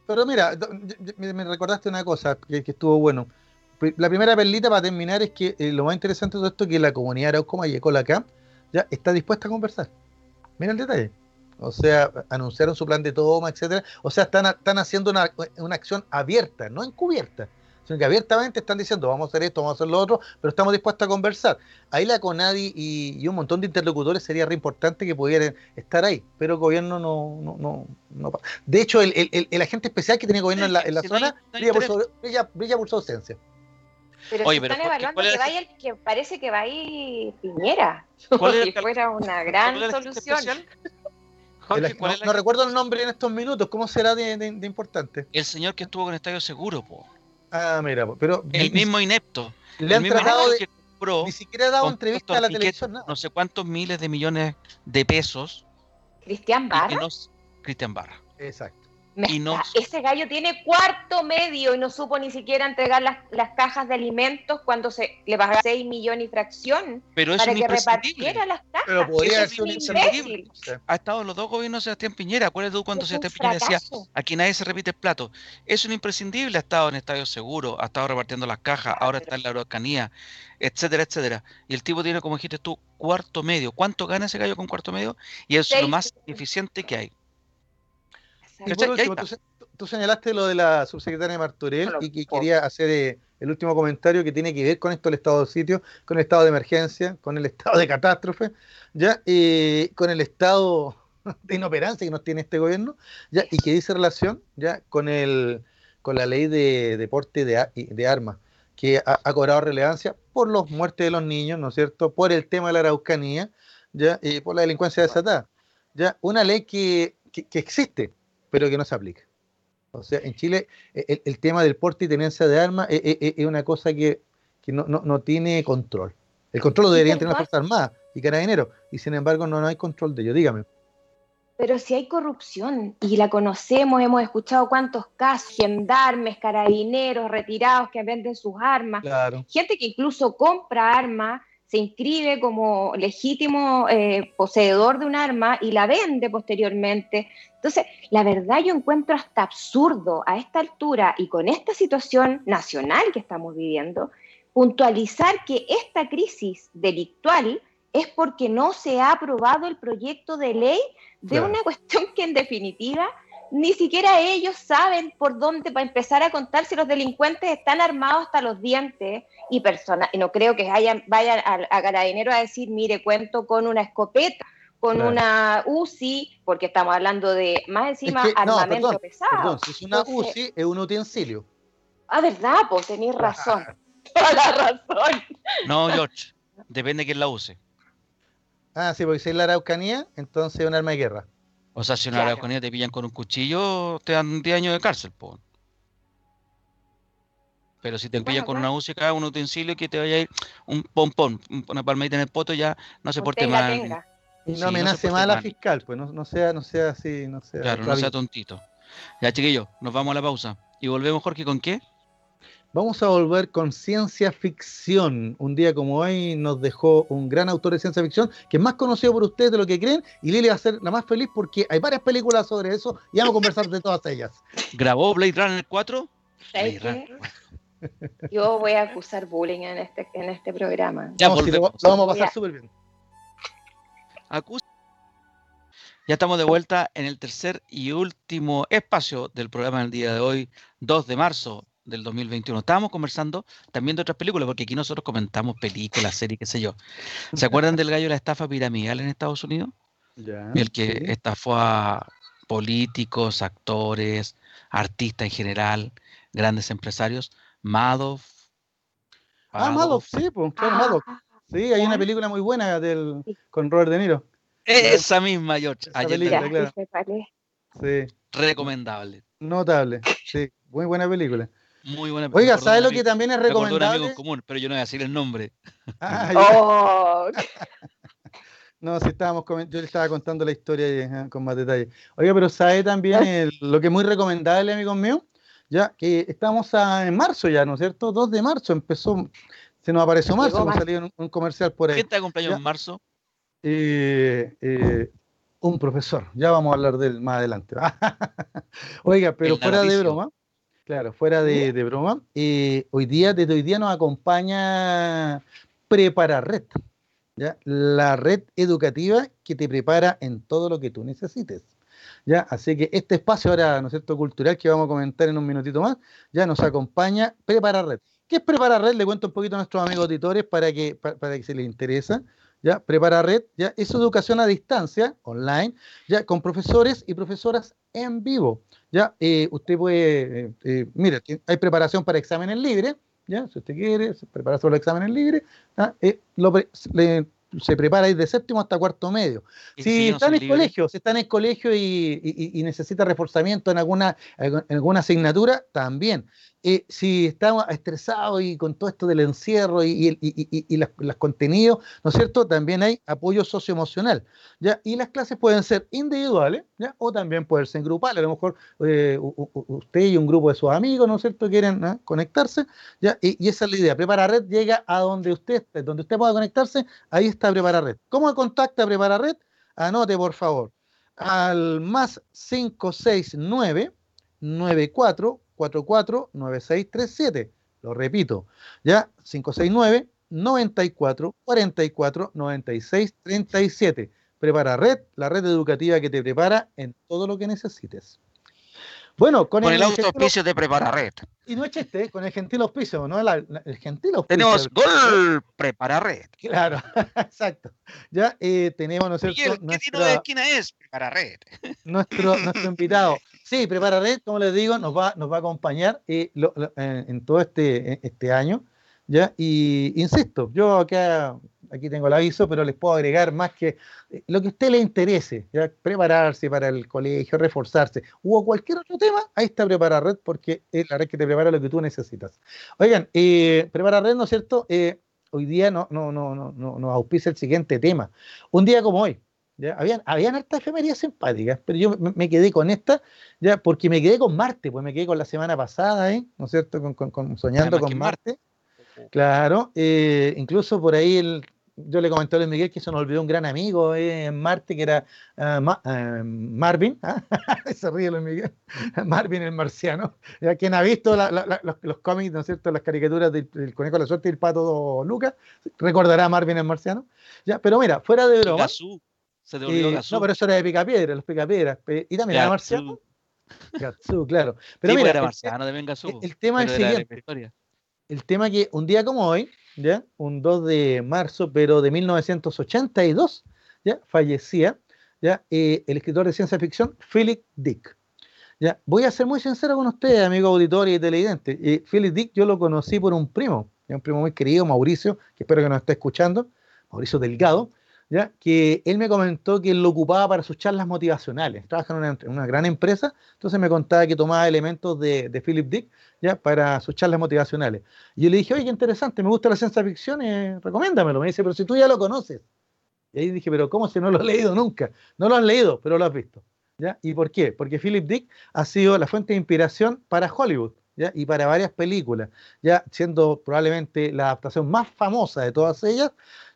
C: Pero mira, me recordaste una cosa que, estuvo bueno. La primera perlita para terminar es que eh, lo más interesante de todo esto es que la comunidad Arauco la acá ya está dispuesta a conversar. Mira el detalle. O sea, anunciaron su plan de toma, etcétera. O sea, están, están haciendo una, una acción abierta, no encubierta sino que abiertamente están diciendo vamos a hacer esto, vamos a hacer lo otro, pero estamos dispuestos a conversar. Ahí la CONADI y, un montón de interlocutores sería re importante que pudieran estar ahí, pero el gobierno no... no, no, no de hecho, el, el, el, agente especial que tiene gobierno en la, en la zona brilla, por brilla, por su ausencia.
D: Pero Oye, están evaluando que vaya el que parece que va a ir Piñera, como si fuera una gran solución.
C: no, recuerdo el nombre en estos minutos, ¿cómo será de, de, importante?
A: El señor que estuvo con Estadio Seguro, po.
C: Ah, mira, pero.
A: El mismo inepto.
C: Le han tratado de. ni siquiera ha dado entrevista a la televisión.
A: No sé cuántos miles de millones de pesos.
D: Cristian Barra.
A: Cristian Barra.
C: Exacto
D: ese gallo tiene cuarto medio y no supo ni siquiera entregar las, cajas de alimentos cuando se le pagaba 6 millones y fracción
A: Pero
D: para que repartiera las cajas.
C: Pero podría ser un
A: imprescindible. Ha estado en los dos gobiernos de Sebastián Piñera. Acuérdate tú cuando Sebastián Piñera decía aquí nadie se repite el plato. Es un imprescindible. Ha estado en Estadio Seguro, ha estado repartiendo las cajas, ahora está en la Araucanía, etcétera, etcétera. Y el tipo tiene, como dijiste tú, cuarto medio. ¿Cuánto gana ese gallo con cuarto medio? Y es lo más eficiente que hay
C: tú, señalaste lo de la subsecretaria Martorell y que quería hacer eh, el último comentario que tiene que ver con esto el estado de sitio, con el estado de emergencia, con el estado de catástrofe, ya, y con el estado de inoperancia que nos tiene este gobierno, ya, y que dice relación ya con el con la ley de deporte de, de armas, que ha, cobrado relevancia por los muertes de los niños, ¿no es cierto? Por el tema de la araucanía, ya, y por la delincuencia desatada. Ya, una ley que, que existe, pero que no se aplica. O sea, en Chile e, el, tema del porte y tenencia de armas es, e, e, es, una cosa que, que no, no, no, tiene control. El control lo deberían tener las Fuerzas Armadas y Carabineros, y sin embargo no, no hay control de ello. Dígame.
D: Pero si hay corrupción, y la conocemos, hemos escuchado cuántos casos, gendarmes, carabineros, retirados que venden sus armas, gente que incluso compra armas se inscribe como legítimo eh, poseedor de un arma y la vende posteriormente. Entonces, la verdad yo encuentro hasta absurdo a esta altura y con esta situación nacional que estamos viviendo, puntualizar que esta crisis delictual es porque no se ha aprobado el proyecto de ley de una cuestión que en definitiva ni siquiera ellos saben por dónde para empezar a contar si los delincuentes están armados hasta los dientes y personas. Y no creo que vayan, vayan a, a Carabinero a decir, mire, cuento con una escopeta, con una UCI, porque estamos hablando de más encima armamento pesado. Perdón,
C: si es una UCI, es un utensilio.
D: Ah, verdad, pues tenéis razón. Toda la razón.
A: No, George, depende de quién la use.
C: Ah, sí, porque si es la Araucanía, entonces es un arma de guerra.
A: O sea, si en la Araucanía te pillan con un cuchillo, te dan 10 años de cárcel, po. Pero si te pillan con una música, un utensilio que te vaya a ir un pompón, una palmadita en el poto, ya no se porte mal.
C: Y no amenace más a la fiscal, pues no, sea, no sea así, no sea.
A: Claro, no sea tontito. Ya, chiquillos, nos vamos a la pausa. Y volvemos, Jorge, ¿con qué?
C: Vamos a volver con ciencia ficción. Un día como hoy nos dejó un gran autor de ciencia ficción que es más conocido por ustedes de lo que creen y Lili va a ser la más feliz porque hay varias películas sobre eso y vamos a conversar de todas ellas.
A: ¿Grabó Blade Runner 4?
D: Yo voy a acusar bullying en este, en este programa.
C: Ya, lo, vamos a pasar súper bien.
A: Ya estamos de vuelta en el tercer y último espacio del programa del día de hoy, 2 de marzo del 2021. Estábamos conversando también de otras películas, porque aquí nosotros comentamos películas, series, qué sé yo. ¿Se acuerdan del gallo de la estafa piramidal en Estados Unidos? el que estafó a políticos, actores, artistas en general, grandes empresarios. Madoff.
C: Ah, Madoff, sí, pues, claro, Madoff. Sí, hay una película muy buena del, con Robert De Niro.
A: Esa misma, George. película,
C: Sí.
A: Recomendable.
C: Notable, sí. Muy buena película.
A: Muy buena
C: Oiga, ¿sabes lo que también es recomendable?
A: Un común, pero yo no voy a decir el nombre.
C: Ah, oh. no, si estábamos yo le estaba contando la historia eh, con más detalle. Oiga, pero ¿sabe también lo que es muy recomendable, amigos míos? Ya que estamos en marzo ya, ¿no es cierto? 2 de marzo empezó, se nos apareció marzo, hemos salido un, comercial por ahí.
A: ¿Quién está cumpleaños en marzo?
C: Eh, eh, un profesor, ya vamos a hablar de él más adelante. Oiga, pero fuera de broma, Claro, fuera de, broma. Eh, hoy día, desde hoy día nos acompaña Prepara Red, ¿ya? la red educativa que te prepara en todo lo que tú necesites. ¿ya? Así que este espacio ahora, ¿no es cierto?, cultural que vamos a comentar en un minutito más, ya nos acompaña Prepara Red. ¿Qué es Prepara Red? Le cuento un poquito a nuestros amigos auditores para que, para, que se les interesa. ¿Ya? Prepara Red, ¿ya? Es educación a distancia, online, ¿ya? Con profesores y profesoras en vivo. Ya, eh, usted puede, eh, eh, mire, hay preparación para exámenes libres, ya, si usted quiere, se prepara solo exámenes libres, se prepara de séptimo hasta cuarto medio. Si está en el colegio, si está en el colegio y, necesita reforzamiento en alguna, en alguna asignatura, también. Eh, si estamos estresados y con todo esto del encierro y, los contenidos, ¿no es cierto? También hay apoyo socioemocional, ¿ya? Y las clases pueden ser individuales, ¿ya? O también pueden ser grupales. A lo mejor eh, usted y un grupo de sus amigos, ¿no es cierto?, quieren ¿ah? conectarse, ¿ya? Y, esa es la idea. Prepara Red llega a donde usted donde usted pueda conectarse, ahí está Prepara Red. ¿Cómo contacta Prepara Red? Anote, por favor, al más 569 94 449637. Lo repito, ya 569 94 44 96 37. Prepara Red, la red educativa que te prepara en todo lo que necesites. Bueno,
A: con, el, auspicio de Prepara Red.
C: Y no es chiste, con el gentil auspicio, ¿no? el gentil auspicio.
A: Tenemos Gol Prepara Red.
C: Claro, exacto. Ya eh, tenemos, ¿no es cierto?
A: ¿Qué tiro de esquina es? Prepara Red.
C: Nuestro, nuestro invitado, Sí, Prepara Red, como les digo, nos va, nos va a acompañar eh, en, todo este, este año. ¿ya? Y insisto, yo acá, aquí tengo el aviso, pero les puedo agregar más que eh, lo que a usted le interese, ¿ya? prepararse para el colegio, reforzarse, o cualquier otro tema, ahí está Prepara Red, porque es la red que te prepara lo que tú necesitas. Oigan, eh, Prepara Red, ¿no es cierto? hoy día no, no, no, no, no, nos auspicia el siguiente tema. Un día como hoy, ¿ya? Habían, habían hartas efemerías simpáticas, pero yo me, quedé con esta, ya, porque me quedé con Marte, pues me quedé con la semana pasada, ¿eh? ¿no es cierto? Con, soñando con Marte. Claro, eh, incluso por ahí el, yo le comenté a Luis Miguel que se nos olvidó un gran amigo eh, en Marte, que era uh, Marvin, ¿ah? se ríe Luis Miguel, Marvin el marciano, ya quien ha visto los, cómics, ¿no es cierto?, las caricaturas del, Conejo de la Suerte y el Pato Lucas, recordará a Marvin el marciano, ya, pero mira, fuera de broma.
A: Se te olvidó
C: No, pero eso era de Picapiedra, los Picapiedras. Y también era Marciano. Gatsu, claro. Pero
A: Sí,
C: mira,
A: era
C: el-
A: marciano también Gazú,
C: el, el tema es el
A: la
C: siguiente. El tema que un día como hoy, Un 2 de marzo, pero de 1982, ¿ya? Fallecía, ¿ya? Eh, el escritor de ciencia ficción Philip Dick. ¿ya? Voy a ser muy sincero con ustedes, amigo auditorio y televidente. Eh, Philip Dick yo lo conocí por un primo, un primo muy querido, Mauricio, que espero que nos esté escuchando, Mauricio Delgado, ¿ya? que él me comentó que lo ocupaba para sus charlas motivacionales. Trabaja en una, en una gran empresa, entonces me contaba que tomaba elementos de, de Philip Dick ¿ya? para sus charlas motivacionales. Y yo le dije, oye, qué interesante, me gusta la ciencia ficción, eh, recomiéndamelo. Me dice, pero si tú ya lo conoces. Y ahí dije, pero ¿cómo si no lo he leído nunca? No lo has leído, pero lo has visto. ¿ya? ¿Y por qué? Porque Philip Dick ha sido la fuente de inspiración para Hollywood. ¿ya? Y para varias películas, ya siendo probablemente la adaptación más famosa de todas ellas.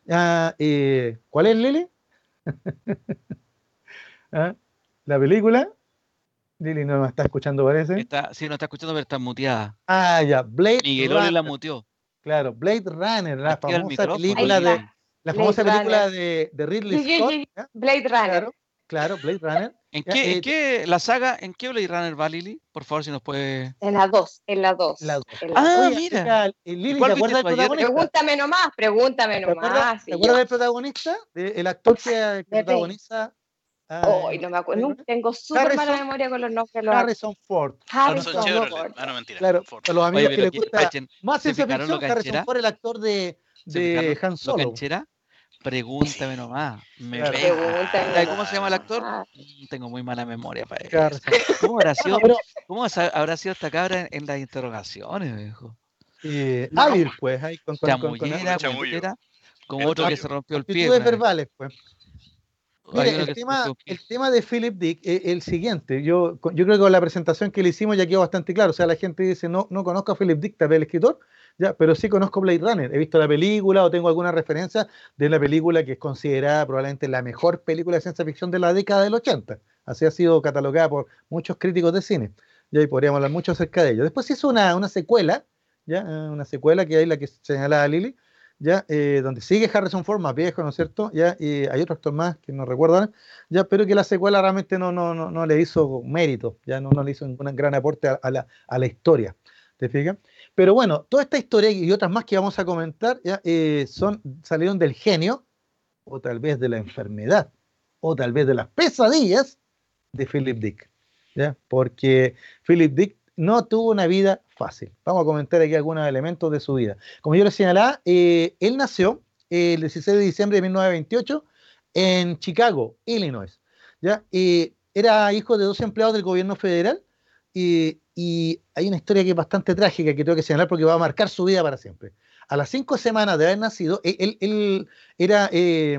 C: Ah, eh, ¿Cuál es, Lili? ¿Ah? La película. Lili no me está escuchando, parece.
A: Está, sí, no está escuchando, pero está muteada.
C: Ah, ya, Blade
A: Miguel Oli la
C: Runner.
A: muteó.
C: Claro, Blade Runner, la
A: Activa
C: famosa película de la
D: Blade
C: famosa película
D: Runner.
C: de, de Ridley Scott.
D: Blade Runner.
C: Claro, claro, Blade Runner.
A: ¿En qué,
C: eh,
A: en qué la saga, en qué Blade Runner va Lili? Por favor, si nos puede.
D: En la 2, en la 2.
C: La dos.
A: Ah,
C: Oye,
A: mira.
C: eh, Lili,
A: ¿Cuál
C: ¿te acuerdas del protagonista?
D: Pregúntame nomás, pregúntame
C: ¿Te acuerdas,
D: nomás.
C: te acuerdas del protagonista? De- el actor que, que protagoniza.
D: Ay, no me acuerdo. Nunca- Tengo súper mala memoria con los nombres los
C: Harrison Ford.
B: Harrison
D: Harrison. Ford.
B: Ah, no, mentira.
C: Claro,
B: Ford.
C: a los amigos
A: Oye,
C: que les
A: que-
C: gusta
A: cachen,
C: más
A: ¿se
C: ciencia
A: lo
C: ficción, Harrison? Ford, el actor de,
A: ¿se
C: de Han
A: lo
C: Solo.
A: canchera? Pregúntame nomás. Me
C: Claro.
D: Pregúntame
A: ¿Cómo se llama el actor? Mm, Tengo muy mala memoria para eso. ¿Cómo habrá sido,
C: Pero,
A: cómo habrá sido esta cabra en, en las interrogaciones, viejo?
C: eh, hábil, pues, ahí con, con, con, con-
A: Chamullera,
B: Chamullo.
A: cuentera, como
B: El
A: otro que se rompió el pie.
C: verbales, pues. Mire, el tema, el tema de Philip Dick es el siguiente. Yo, con- yo creo que con la presentación que le hicimos ya quedó bastante claro. O sea, la gente dice, no, no conozco a Philip Dick, tal vez el escritor, ya, pero sí conozco Blade Runner. He visto la película o tengo alguna referencia de la película que es considerada probablemente la mejor película de ciencia ficción de la década del 80. Así ha sido catalogada por muchos críticos de cine. Ya, y podríamos hablar mucho acerca de ello. Después hizo una, una secuela, ya, eh, una secuela que hay la que señalaba Lili, ya, eh, donde sigue Harrison Ford más viejo, ¿no es cierto? Ya, y hay otro actor más que no recuerdo ahora, ya, pero que la secuela realmente no, no, no, no le hizo mérito, ya no, no le hizo un gran aporte a la, a la historia, ¿te fijas? Pero bueno, toda esta historia y otras más que vamos a comentar ya, eh, son, salieron del genio, o tal vez de la enfermedad, o tal vez de las pesadillas de Philip Dick, ¿ya? Porque Philip Dick no tuvo una vida fácil. Vamos a comentar aquí algunos elementos de su vida. Como yo les señalaba, eh, él nació el 16 de diciembre de 1928 en Chicago, Illinois. ¿ya? Eh, era hijo de dos empleados del gobierno federal y, y hay una historia que es bastante trágica que tengo que señalar porque va a marcar su vida para siempre. A las cinco semanas de haber nacido, él, él- era, eh,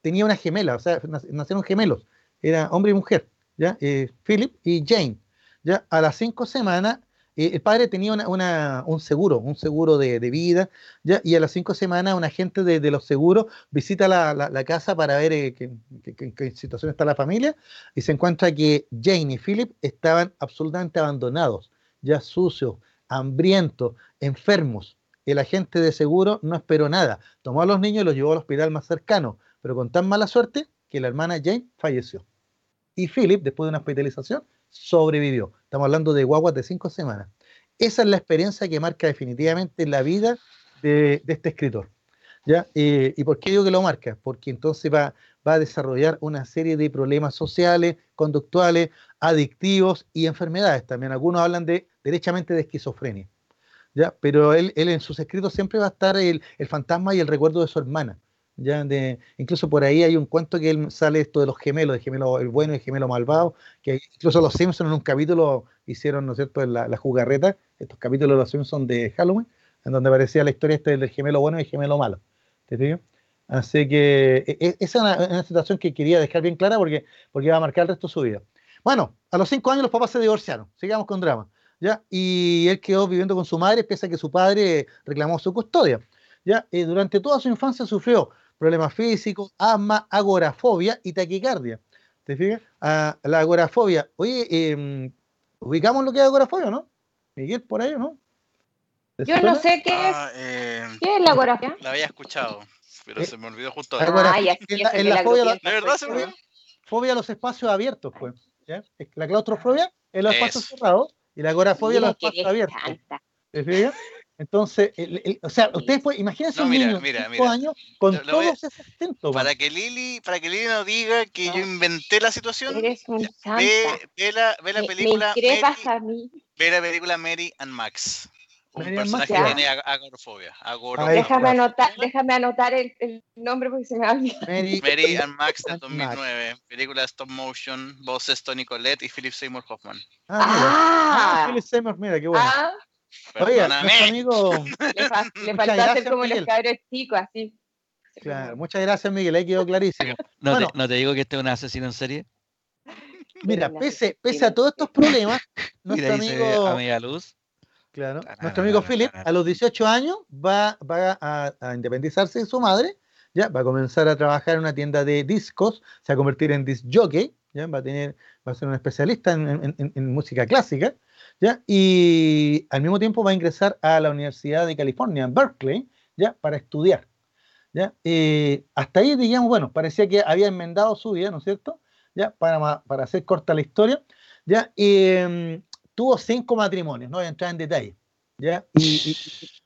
C: tenía una gemela, o sea, nac- nacieron gemelos, era hombre y mujer, ¿ya? Eh, Philip y Jane. ¿ya? A las cinco semanas, eh, el padre tenía un seguro, un seguro de, vida, y a las cinco semanas un agente de, los seguros visita la, casa para ver eh, qué- qué situación está la familia y se encuentra que Jane y Philip estaban absolutamente abandonados, ya sucios, hambrientos, enfermos. El agente de seguro no esperó nada, tomó a los niños y los llevó al hospital más cercano, pero con tan mala suerte que la hermana Jane falleció. Y Philip, después de una hospitalización, sobrevivió. Estamos hablando de guaguas de cinco semanas. Esa es la experiencia que marca definitivamente la vida de, de este escritor. ¿ya? Eh, ¿Y por qué digo que lo marca? Porque entonces va, va a desarrollar una serie de problemas sociales, conductuales, adictivos y enfermedades también. Algunos hablan de derechamente de esquizofrenia. ¿ya? Pero él, él en sus escritos siempre va a estar el, el fantasma y el recuerdo de su hermana. ¿Ya? De, incluso por ahí hay un cuento que él sale esto de los gemelos, de gemelo el bueno y el gemelo malvado, que incluso los Simpsons en un capítulo hicieron, ¿no es cierto?, la, la jugarreta, estos capítulos de los Simpsons de Halloween, en donde aparecía la historia este del gemelo bueno y el gemelo malo. ¿Te fijas? Así que e- e- esa es una, una situación que quería dejar bien clara porque, porque va a marcar el resto de su vida. Bueno, a los cinco años los papás se divorciaron, sigamos con drama, ¿ya? Y él quedó viviendo con su madre, pese a que su padre reclamó su custodia, ¿ya? Eh, durante toda su infancia sufrió problemas físicos, asma, agorafobia y taquicardia. ¿Te fijas? Ah, la agorafobia. Oye, eh, ubicamos lo que es agorafobia, ¿no? Miguel, por ahí, ¿no? ¿Te
D: Yo no sé qué es.
B: Ah, eh,
D: ¿Qué es la agorafobia?
B: la había escuchado, pero
C: Eh,
B: se me olvidó justo ahora.
D: Ah, ya
C: en la- en la
D: la
C: fobia-
D: glutiente
B: ¿De verdad se me?
C: Fobia a los espacios abiertos, pues. La claustrofobia es los espacios cerrados y la agorafobia es los espacios abiertos. ¿Te fijas? Entonces, o sea, ustedes pueden, imagínense un niño de 5 años con todos esos síntomas.
B: Para que Lili, para que Lili no diga que yo inventé la situación, ve, la, ve, la, película. Mary, Ve la película Mary and Max. Un personaje que tiene agorafobia.
D: Déjame anotar, déjame anotar el, el, nombre porque se me ha
B: Mary, Mary and Max de 2009. Película de stop motion, voces Tony Collette y Philip Seymour Hoffman.
C: Ah, ah. Philip Seymour, mira, qué bueno. Ah. Oye, nuestro amigo.
D: Le, faltaste como los cabros chicos, así.
C: Claro, muchas gracias, Miguel, ahí quedó clarísimo.
A: No, te, no te digo que este es un asesino en serie.
C: Mira, pese, pese a todos estos problemas, nuestro amigo.
A: Amiga Luz.
C: Claro, nuestro amigo Philip, a los 18 años, va, va a, independizarse de su madre, ya va a comenzar a trabajar en una tienda de discos, se va a convertir en disc jockey, ya va a tener, va a ser un especialista en música clásica, ¿ya? Y al mismo tiempo va a ingresar a la Universidad de California, Berkeley, ¿ya? Para estudiar, ¿ya? hasta ahí, digamos, bueno, parecía que había enmendado su vida, ¿no es cierto? ¿Ya? Para, para hacer corta la historia, ¿ya? Em, tuvo cinco matrimonios, no voy a entrar en detalle, ¿ya? Y,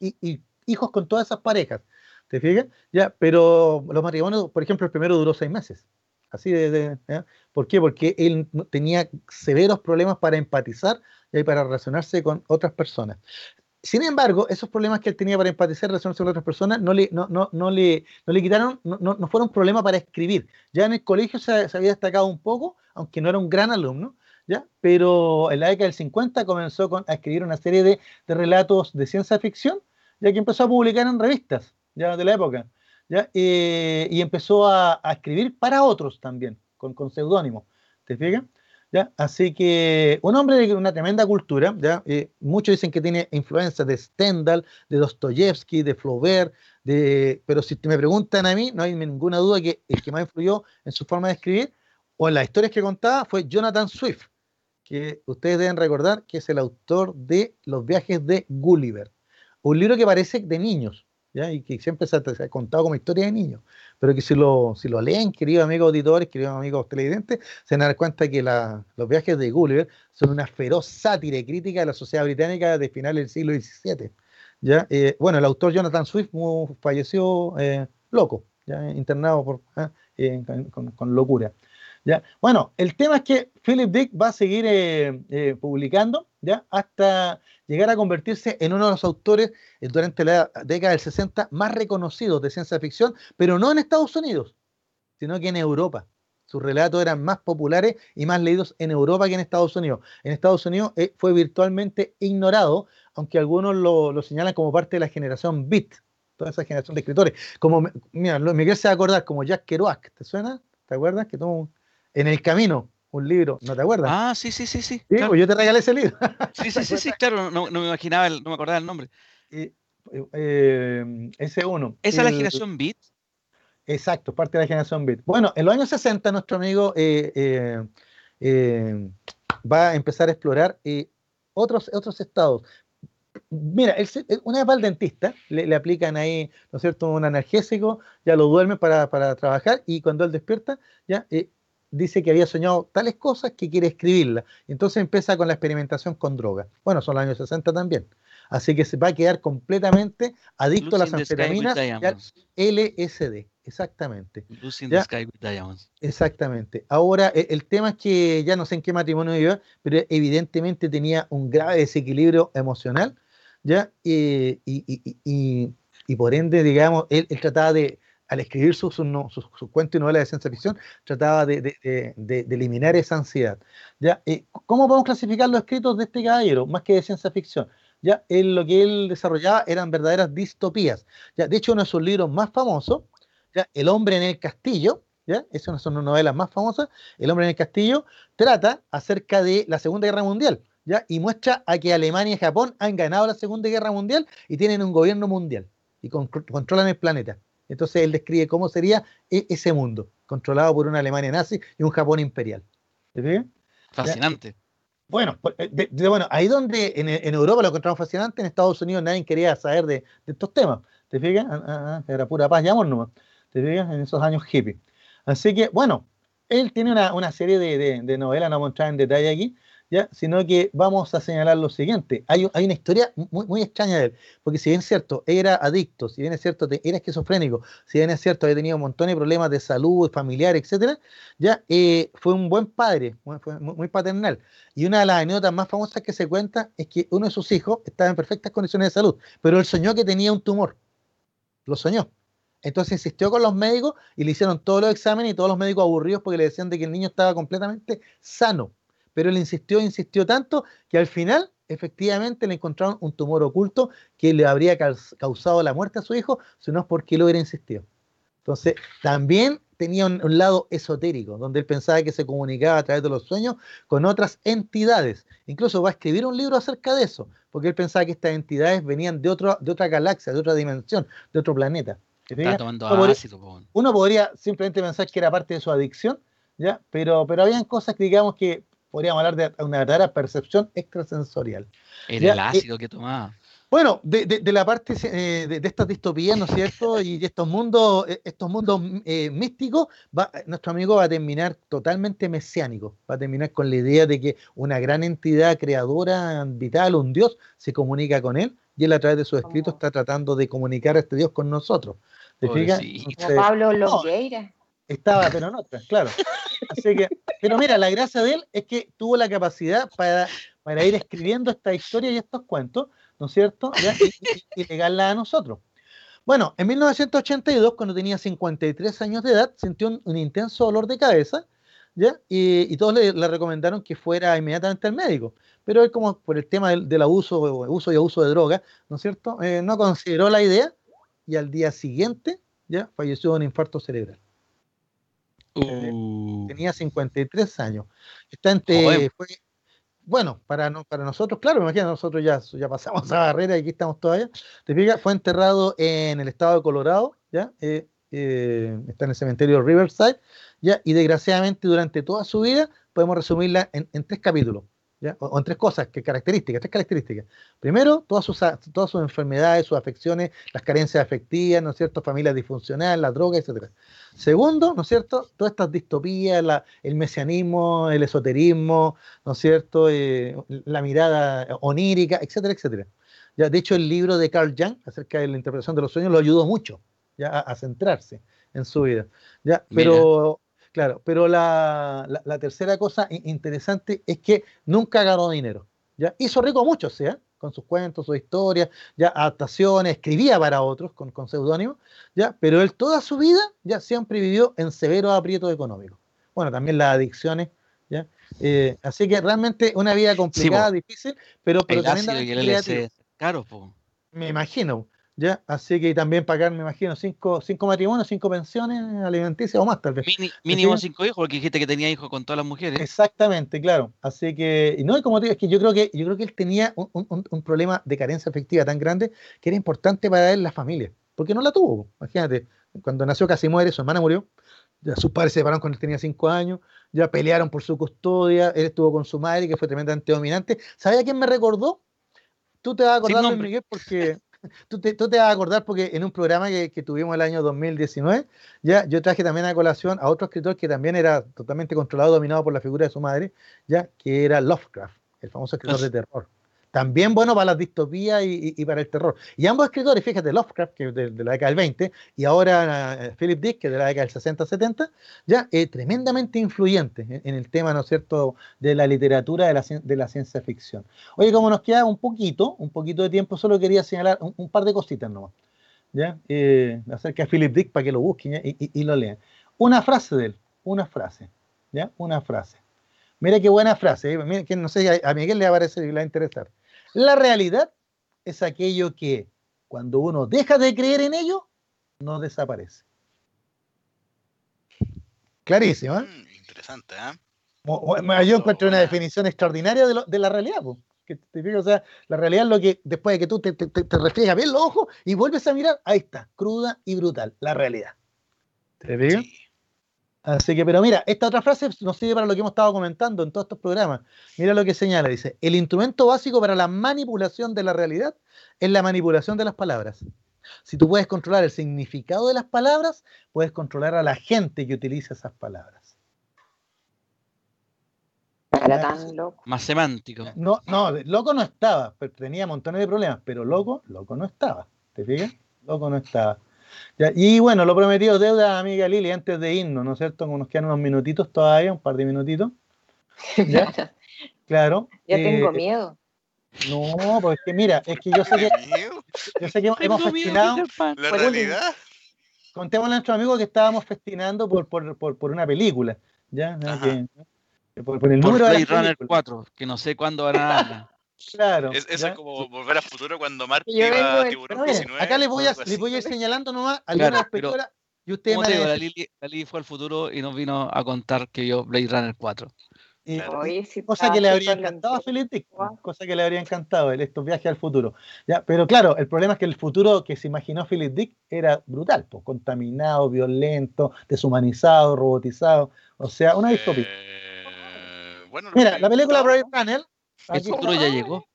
C: y, hijos con todas esas parejas, ¿te fijas? ¿Ya? Pero los matrimonios, por ejemplo, el primero duró seis meses. Así de, ¿Por qué? Porque él tenía severos problemas para empatizar y para relacionarse con otras personas. Sin embargo, esos problemas que él tenía para empatizar, relacionarse con otras personas, no le, no, no, no le, no le quitaron, no, no fueron problemas para escribir. Ya en el colegio se, había destacado un poco, aunque no era un gran alumno, ¿ya? pero en la década del 50 comenzó a escribir una serie de, relatos de ciencia ficción, ya que empezó a publicar en revistas ya de la época, ¿ya? Eh, y empezó a, escribir para otros también, con, con seudónimo. ¿Te fijas? ¿ya? Así que un hombre de una tremenda cultura, ¿ya? Eh, muchos dicen que tiene influencia de Stendhal, de Dostoyevsky, de Flaubert, de, pero si me preguntan a mí, no hay ninguna duda que el que más influyó en su forma de escribir o en las historias que contaba fue Jonathan Swift, que ustedes deben recordar que es el autor de Los viajes de Gulliver, un libro que parece de niños, y que siempre se ha, contado como historia de niños, pero que si lo, si lo leen, queridos amigos auditores, queridos amigos televidentes, se van a dar cuenta que los viajes de Gulliver son una feroz sátira y crítica de la sociedad británica de finales del siglo XVII. ¿ya? Eh, bueno, el autor Jonathan Swift falleció eh, loco, ¿ya? internado por, ¿ah? eh, con, locura. ¿ya? Bueno, el tema es que Philip Dick va a seguir publicando ¿ya? hasta llegar a convertirse en uno de los autores eh, durante la década del 60 más reconocidos de ciencia ficción, pero no en Estados Unidos, sino que en Europa. Sus relatos eran más populares y más leídos en Europa que en Estados Unidos. En Estados Unidos eh, fue virtualmente ignorado, aunque algunos lo, señalan como parte de la generación Beat, toda esa generación de escritores. Como, mira, va a acordar, como Jack Kerouac, ¿te suena? ¿Te acuerdas? Que tuvo en el camino, un libro, ¿no te acuerdas?
A: Ah, sí, sí, sí, sí.
C: Pues yo te regalé ese libro.
A: sí, sí, sí, sí, claro, no, me imaginaba, no me acordaba el nombre.
C: Eh, eh, ese uno.
A: ¿Esa es la generación Beat?
C: Exacto, parte de la generación Beat. Bueno, en los años 60 nuestro amigo eh, va a empezar a explorar otros, otros estados. Mira, una vez va al dentista, le, aplican ahí, ¿no es cierto?, un analgésico, ya lo duerme para, para trabajar y cuando él despierta, ya dice que había soñado tales cosas que quiere escribirlas. Entonces empieza con la experimentación con drogas. Bueno, son los años 60 también. Así que se va a quedar completamente adicto a las anfetaminas LSD. Exactamente. Exactamente. Ahora, e, el, tema es que ya no sé en qué matrimonio iba, pero evidentemente tenía un grave desequilibrio emocional, ¿ya? Y, y, por ende, digamos, él trataba de, al escribir sus su, su, cuentos y novelas de ciencia ficción, trataba de, eliminar esa ansiedad. Eh, ¿Cómo podemos clasificar los escritos de este caballero, más que de ciencia ficción? lo que él desarrollaba eran verdaderas distopías. De hecho, uno de sus libros más famosos. El hombre en el castillo, ¿ya? es una de sus novelas más famosas, El hombre en el castillo, trata acerca de la Segunda Guerra Mundial. ¿ya? Y muestra a que Alemania y Japón han ganado la Segunda Guerra Mundial y tienen un gobierno mundial y controlan el planeta. Entonces él describe cómo sería e-, ese mundo, controlado por una Alemania nazi y un Japón imperial.
A: Fascinante.
C: Bueno, eh, bueno, ahí donde en, Europa lo encontramos fascinante, en Estados Unidos nadie quería saber de, estos temas. ¿Te fijas? Ah, ah, ah, era pura paz y amor nomás. ¿Te fijas? En esos años hippie. Así que, bueno, él tiene una, serie de, de, novelas, no vamos a entrar en detalle aquí, sino que vamos a señalar lo siguiente. Hay, una historia muy, extraña de él, porque si bien es cierto, era adicto, si bien es cierto, era esquizofrénico, si bien es cierto, había tenido un montón de problemas de salud, familiar, etcétera, ya eh, fue un buen padre, fue muy, paternal. Y una de las anécdotas más famosas que se cuenta es que uno de sus hijos estaba en perfectas condiciones de salud, pero él soñó que tenía un tumor. Lo soñó. Entonces insistió con los médicos y le hicieron todos los exámenes y todos los médicos aburridos porque le decían de que el niño estaba completamente sano pero él insistió, insistió tanto que al final efectivamente le encontraron un tumor oculto que le habría causado la muerte a su hijo, si no es porque lo hubiera insistido. Entonces, también tenía un, lado esotérico, donde él pensaba que se comunicaba a través de los sueños con otras entidades. Incluso va a escribir un libro acerca de eso, porque él pensaba que estas entidades venían de, otro, de otra galaxia, de otra dimensión, de otro planeta. uno, podría, simplemente pensar que era parte de su adicción, ¿ya? Pero, pero habían cosas que digamos que podríamos hablar de una verdadera percepción extrasensorial.
A: Era el ácido que tomaba.
C: Bueno, de, la parte eh, de, estas distopías, ¿no es cierto? Y de estos mundos, eh, estos mundos eh, místicos, nuestro amigo va a terminar totalmente mesiánico. Va a terminar con la idea de que una gran entidad creadora, vital, un Dios, se comunica con él y él a través de su escrito oh. está tratando de comunicar a este Dios con nosotros.
D: ¿Te fijas? Pablo Longueira.
C: estaba, pero no claro. Así que, pero mira, la gracia de él es que tuvo la capacidad para, para ir escribiendo esta historia y estos cuentos, ¿no es cierto? Y, y, a nosotros. Bueno, en 1982, cuando tenía 53 años de edad, sintió un, intenso dolor de cabeza, ¿ya? Y, todos le, recomendaron que fuera inmediatamente al médico. Pero él, como por el tema del, abuso, uso y abuso de drogas, ¿no es cierto? Eh, no consideró la idea y al día siguiente, ¿ya? Falleció de un infarto cerebral. Uh. Tenía 53 años. Está entre, fue, bueno, para, no, para nosotros, claro, imagínate, nosotros ya, ya pasamos a barrera y aquí estamos todavía. Te fijas, fue enterrado en el estado de Colorado, ¿ya? Eh, eh, está en el cementerio Riverside, ¿ya? Y desgraciadamente durante toda su vida podemos resumirla en tres capítulos. O, en tres cosas, que características, tres características. Primero, todas sus, todas sus enfermedades, sus afecciones, las carencias afectivas, ¿no es cierto? Familia disfuncional, la droga, etc. Segundo, ¿no es cierto? Todas estas distopías, el mesianismo, el esoterismo, ¿no es cierto? Eh, la mirada onírica, etcétera, etcétera. Ya, de hecho, el libro de Carl Jung acerca de la interpretación de los sueños lo ayudó mucho ya, a, centrarse en su vida. ¿ya? Pero, Claro, pero la, tercera cosa interesante es que nunca ganó dinero. ¿ya? Hizo rico a muchos, ¿sí? con sus cuentos, sus historias, ya adaptaciones, escribía para otros con, con seudónimo, ya, pero él toda su vida ya siempre vivió en severo aprieto económico. Bueno, también las adicciones, ya. Eh, así que realmente una vida complicada, difícil, pero, pero
A: también Claro,
C: Me imagino. ¿Ya? Así que también pagar, me imagino, cinco, cinco matrimonios, cinco pensiones alimenticias o más tal vez.
A: mínimo cinco hijos, porque dijiste que tenía hijos con todas las mujeres.
C: Exactamente, claro. Así que, y no, y como te digo, es que yo creo que, yo creo que él tenía un, problema de carencia afectiva tan grande que era importante para él la familia, porque no la tuvo. Imagínate, cuando nació casi muere, su hermana murió, ya sus padres se separaron cuando él tenía cinco años, ya pelearon por su custodia, él estuvo con su madre, que fue tremendamente dominante. ¿Sabes a quién me recordó? Tú te vas a acordar, Miguel, porque Tú te, vas a acordar porque en un programa que, tuvimos el año 2019, ya yo traje también a colación a otro escritor que también era totalmente controlado, dominado por la figura de su madre, ya que era Lovecraft, el famoso escritor de terror. También bueno para las distopías y, para el terror. Y ambos escritores, fíjate, Lovecraft, que es de, la década del 20, y ahora eh, Philip Dick, que es de la década del 60-70, ya eh, tremendamente influyentes en, el tema, ¿no es cierto?, de la literatura de la, ciencia ficción. Oye, como nos queda un poquito, un poquito de tiempo, solo quería señalar un, par de cositas nomás, ¿ya? Eh, acerca de Philip Dick para que lo busquen y, lo lean. Una frase de él, una frase, ¿ya? Una frase. Mira qué buena frase, ¿eh? que no sé, a Miguel le va a parecer y le va a interesar. La realidad es aquello que cuando uno deja de creer en ello, no desaparece. Clarísimo, ¿eh?
B: Mm, interesante, ¿eh?
C: Yo encuentro una definición extraordinaria de, la realidad, que te o sea, la realidad es lo que después de que tú te, te, te bien los ojos y vuelves a mirar, ahí está, cruda y brutal, la realidad. ¿Te digo? Así que, pero mira, esta otra frase nos sirve para lo que hemos estado comentando en todos estos programas. Mira lo que señala, dice, el instrumento básico para la manipulación de la realidad es la manipulación de las palabras. Si tú puedes controlar el significado de las palabras, puedes controlar a la gente que utiliza esas palabras.
D: era tan loco.
A: Más semántico.
C: No, no, loco no estaba, pero tenía montones de problemas, pero loco, loco no estaba. ¿Te fijas? Loco no estaba. Ya, y bueno, lo prometido deuda, amiga Lili, antes de irnos, ¿no es cierto? Como nos quedan unos minutitos todavía, un par de minutitos. ¿Ya? claro.
D: Ya tengo
C: eh,
D: miedo.
C: No, pues es que mira, es que yo sé que, yo sé que hemos
A: Tengo Pan.
B: La realidad.
C: contémosle a nuestros amigos que estábamos festinando por, por, por, por una película, ¿ya? Que- por, por el
A: Por
C: número de
A: Runner
C: película.
A: 4, que no sé cuándo van a darla.
C: Claro.
B: Es, eso
C: ¿ya?
B: es como volver a futuro cuando Marty
D: Yo
B: iba a Tiburón
C: Pero miren,
B: 19.
C: acá les voy, a, les voy a ir señalando nomás
A: Claro,
C: algunas
A: pero-
C: películas y
A: te
C: van a
A: digo, la Lili, la Lili fue al futuro y nos vino a contar que vio Blade Runner 4.
C: y-
B: Claro.
C: Cosa que le habría encantado a
D: lento.
C: Philip Dick,
D: Guau.
C: cosa que le habría encantado estos viajes al futuro. Ya, pero claro, el problema es que el futuro que se imaginó Philip Dick era brutal, pues, contaminado, violento, deshumanizado, robotizado, o sea, una distopía.
B: Eh, bueno,
C: Mira, la película Brave Runner,
A: El futuro ya llegó.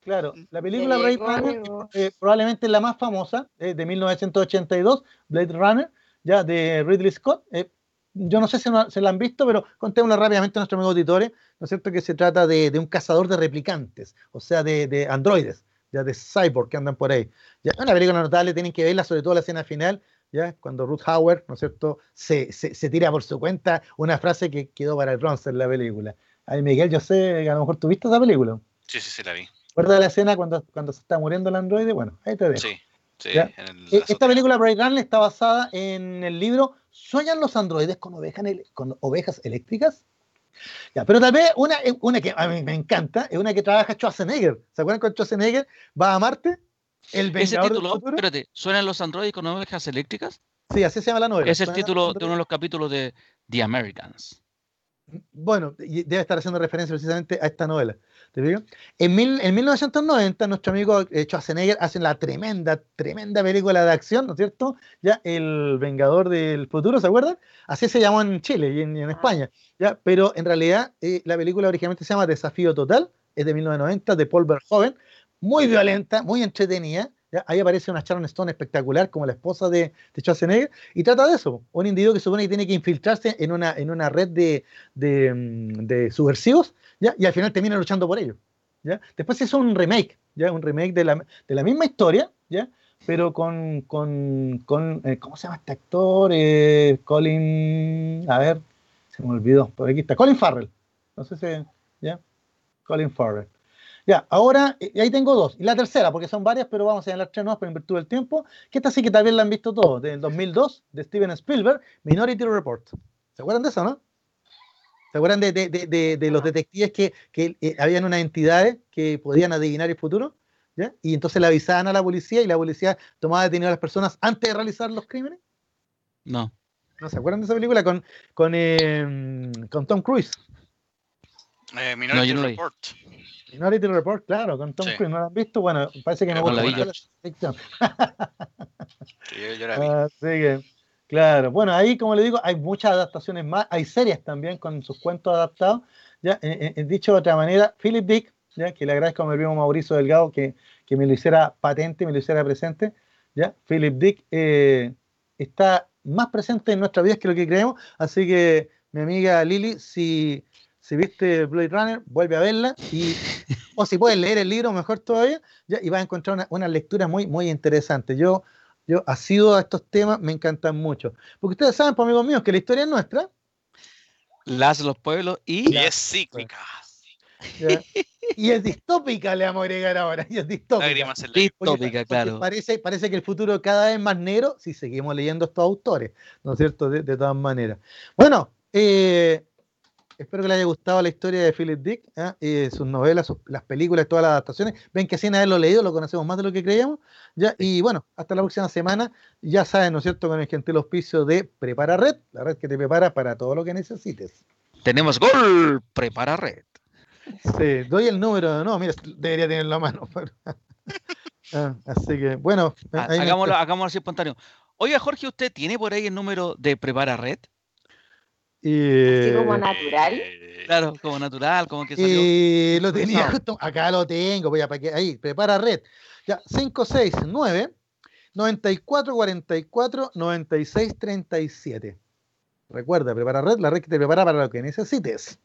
C: claro, la película
D: llegó,
C: Runner
D: llegó.
C: eh, probablemente es la más famosa, eh, de 1982, Blade Runner, ya de Ridley Scott. eh, yo no sé si no- se la han visto, pero contémosla rápidamente a nuestros amigos auditores, ¿no es cierto? Que se trata de, de un cazador de replicantes, o sea, de, de androides, ya de cyborg que andan por ahí. Ya, una película notable, tienen que verla, sobre todo la escena final, ya cuando Ruth Hauer, ¿no es cierto?, se, se, se tira por su cuenta una frase que quedó para el bronce en la película. Ay, Miguel, yo sé que a lo mejor tú viste esa película.
B: Sí, sí, sí, la vi.
C: ¿Recuerdas la escena cuando, cuando se está muriendo el androide? Bueno, ahí te dejo.
B: Sí, sí.
C: Ya.
B: en el- la
C: Esta película Blade Runner está basada en el libro ¿Sueñan los androides con, ovejas con ovejas eléctricas? Ya, pero tal vez una, eh, una que a mí me encanta es una que trabaja Schwarzenegger. ¿Se acuerdan cuando Schwarzenegger va a Marte? El
A: Ese título, espérate, ¿suenan los androides con ovejas eléctricas?
C: Sí, así se llama la novela.
A: Es el título de uno de los capítulos de The Americans.
C: Bueno, debe estar haciendo referencia precisamente a esta novela. ¿Te digo? En, mil- en 1990, nuestro amigo eh, Schwarzenegger hace la tremenda, tremenda película de acción, ¿no es cierto? Ya, El Vengador del Futuro, ¿se acuerdan? Así se llamó en Chile y en, y en España. ¿ya? Pero en realidad, eh, la película originalmente se llama Desafío Total, es de 1990, de Paul Verhoeven, muy violenta, muy entretenida. Ahí aparece una Sharon Stone espectacular como la esposa de, de Schwarzenegger y trata de eso, un individuo que supone que tiene que infiltrarse en una, en una red de, de, mm, subversivos ¿ya? y al final termina luchando por ellos. ¿ya? Después hizo un remake, ¿ya? un remake de la, de la misma historia, ¿ya? pero con, con, con eh, ¿cómo se llama este actor? Eh, Colin, a ver, se me olvidó, por aquí está, Colin Farrell, no sé si, ¿ya? Colin Farrell. Ya, ahora, eh, ahí tengo dos. Y la tercera, porque son varias, pero vamos a señalar tres nuevas por en virtud del tiempo, que esta sí que también la han visto todos, del 2002, de Steven Spielberg, Minority Report. ¿Se acuerdan de eso, no? ¿Se acuerdan de, de- de- de- de los detectives que, que eh, habían unas entidades que podían adivinar el futuro? ¿ya? Y entonces le avisaban a la policía y la policía tomaba detenido a las personas antes de realizar los crímenes.
A: No.
C: ¿No se acuerdan de esa película con, con, eh, con Tom Cruise?
B: Eh, Minority
A: no vi.
C: Minority Report, claro, con Tom
B: Sí.
C: Cruise. ¿No lo han visto? Bueno, parece que me
B: Con
C: gusta
A: la
C: ficción.
B: Sí, yo, yo la vi.
C: Así que, claro. Bueno, ahí, como le digo, hay muchas adaptaciones más. Hay series también con sus cuentos adaptados. Ya, eh, eh, dicho de otra manera, Philip Dick, ya, que le agradezco a mi primo Mauricio Delgado que, que me lo hiciera patente, me lo hiciera presente. Ya, Philip Dick eh, está más presente en nuestras vidas que lo que creemos. Así que, mi amiga Lili, si, si viste Blade Runner, vuelve a verla. Y, o si puedes leer el libro, mejor todavía, ya, y vas a encontrar una, una lectura muy, muy interesante. Yo yo asido a estos temas, me encantan mucho. Porque ustedes saben, pues, amigos míos, que la historia es nuestra.
A: Las de los pueblos y
B: Y es cíclica.
C: ¿ya? y es distópica, le vamos a agregar ahora. Y es distópica.
A: Distópica, claro.
C: Parece, parece que el futuro cada vez más negro si seguimos leyendo estos autores, ¿no es cierto? De, de todas maneras. Bueno, eh, espero que les haya gustado la historia de Philip Dick, ¿ah? Eh, sus novelas, sus- las películas, todas las adaptaciones. Ven que sin haberlo leído lo conocemos más de lo que creíamos. ¿ya? Y bueno, hasta la próxima semana. Ya saben, ¿no es cierto? Con el gentil auspicio de Prepara Red, la red que te prepara para todo lo que necesites.
A: tenemos gol. Prepara red.
C: Sí, doy el número, no, mira, debería tenerlo a mano. pero- Ah, así que, bueno,
A: Ah,
C: ahí
A: Hagámoslo, hagámoslo así espontáneo. Oiga, Jorge, ¿usted tiene por ahí el número de Prepara Red?
C: Y,
D: Así como natural.
B: Eh,
A: Claro, como natural, como que salió.
C: y lo tenía justo, acá lo tengo, voy a para que ahí, prepara red. Ya, 569 94 44 96 37. Recuerda, prepara red, la red que te prepara para lo que necesites.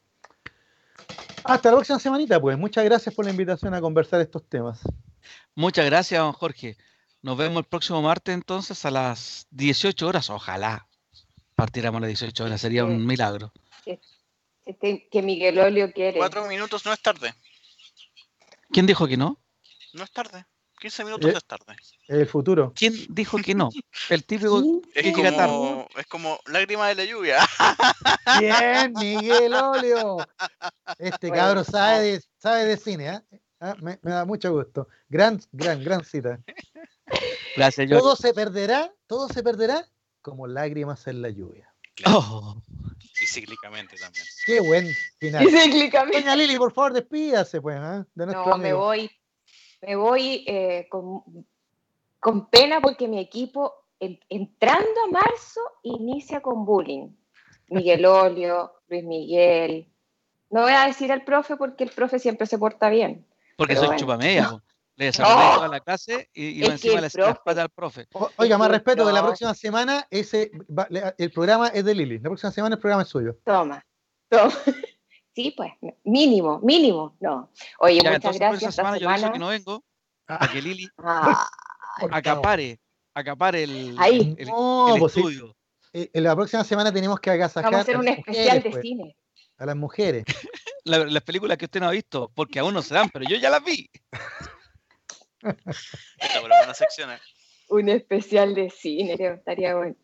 C: Hasta la próxima semanita, pues. Muchas gracias por la invitación a conversar estos temas.
A: Muchas gracias, don Jorge. Nos vemos el próximo martes entonces a las 18 horas. Ojalá partiéramos a las 18 horas, sería un milagro.
D: Este, que Miguel Olio quiere.
B: Cuatro minutos no es tarde.
A: ¿Quién dijo que no?
B: No es tarde. 15 minutos
C: Eh,
B: es tarde.
C: El futuro.
A: ¿Quién dijo que no? El típico
B: Es
A: que llega tarde.
B: como, es como lágrima de la lluvia.
C: Bien, Miguel Olio. Este
D: Bueno,
C: cabro sabe de, sabe de cine, ¿ah? Ah, me, me da mucho gusto. Gran, gran, gran cita.
A: Gracias, George.
C: Todo se perderá, todo se perderá como lágrimas en la lluvia.
A: Oh,
B: Y cíclicamente también.
C: Qué buen final.
D: Y cíclicamente.
C: Doña Lili, por favor, despídase, pues, ¿ah? de nuestro
D: No, me voy, me voy eh, con, con pena porque mi equipo, en- entrando a marzo, inicia con bullying. Miguel Olio, Luis Miguel. No voy a decir al profe porque el profe siempre se porta bien.
A: porque soy
D: bueno.
A: chupamedia. Le desaparecí
D: No.
A: toda la clase y, y encima le
D: el profe-
A: al profe.
C: O- Oiga, más
D: Sí,
C: respeto, que la próxima semana ese va- le- el programa es de Lili. La próxima semana el programa es suyo.
D: Toma, toma. Sí, pues, mínimo, mínimo. No. Oye,
A: Ya,
D: muchas gracias esta
A: semana yo
D: semana.
A: que no vengo
C: Ah,
A: para que Lili
D: Ah,
A: acapare, acapare el,
D: Ahí.
A: el-
C: No,
A: el
C: pues sí,
A: estudio.
C: eh, en la próxima semana tenemos que agasajar
D: vamos a hacer
C: a
D: un especial
C: mujeres,
D: de
C: pues,
D: cine.
C: a las mujeres.
A: La- las películas que usted no ha visto, porque aún no se dan, pero yo ya las vi.
B: Eh.
D: Un especial de cine, creo, estaría bueno.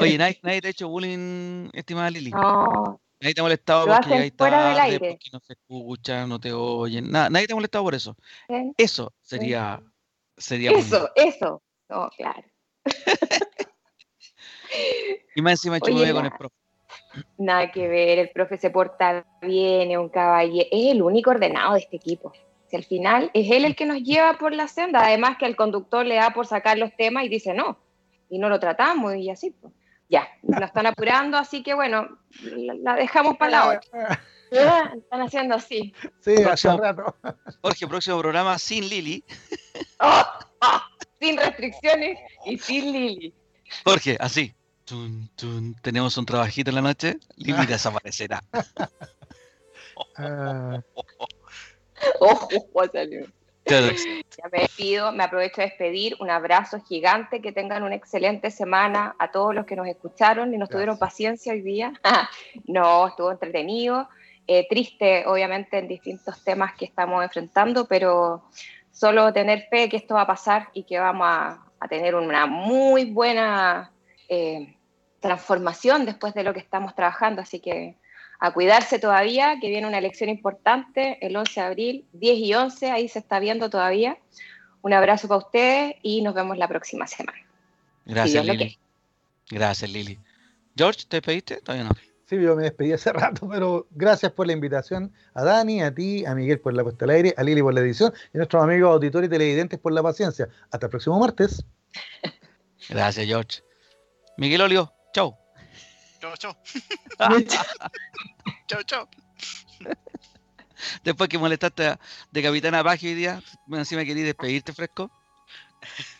A: Oye, nadie, nadie te ha hecho bullying, estimada Lili.
D: No,
A: Nadie te ha molestado
D: Lo
A: porque
D: del
A: tarde,
D: aire.
A: porque no se escuchan, no te oyen. Nada, nadie te ha molestado por eso.
D: ¿eh?
A: Eso sería, sería bullying.
D: Eso, eso. No, claro.
A: Y más encima
D: Oye,
A: con el profe.
D: Nada que ver, el profe se porta bien, es un caballero, es el único ordenado de este equipo. Si al final es él el que nos lleva por la senda, además que el conductor le da por sacar los temas y dice no, y no lo tratamos y así. pues. Ya, nos están apurando, así que bueno, la, la dejamos para la otra. Ah, Están haciendo así.
C: Sí, hace rato.
A: Jorge, próximo programa sin Lili.
D: ¡Oh! ¡Ah! Sin restricciones y sin Lili.
A: Jorge, así. Tun, tun, tenemos un trabajito en la noche. Lili desaparecerá.
C: Ah,
D: Ojo, salió. Ya me despido, me aprovecho de despedir. Un abrazo gigante, que tengan una excelente semana a todos los que nos escucharon y nos tuvieron paciencia hoy día. no, estuvo entretenido, eh, triste obviamente en distintos temas que estamos enfrentando, pero solo tener fe que esto va a pasar y que vamos a, a tener una muy buena eh, transformación después de lo que estamos trabajando. Así que a cuidarse todavía, que viene una elección importante el 11 de abril, 10 y 11, ahí se está viendo todavía. Un abrazo para ustedes y nos vemos la próxima semana.
A: Gracias,
D: lo
A: Lili. Gracias, Lili. George, ¿te despediste? Todavía no.
C: sí, yo me despedí hace rato, pero gracias por la invitación a Dani, a ti, a Miguel por la puesta al aire, a Lili por la edición y a nuestros amigos auditores y televidentes por la paciencia. Hasta el próximo martes.
A: Gracias, George. Miguel Olio, chau.
B: Chau, chau. Chau, chau.
A: Después que molestaste de Capitana Pagio hoy día, encima querí despedirte fresco.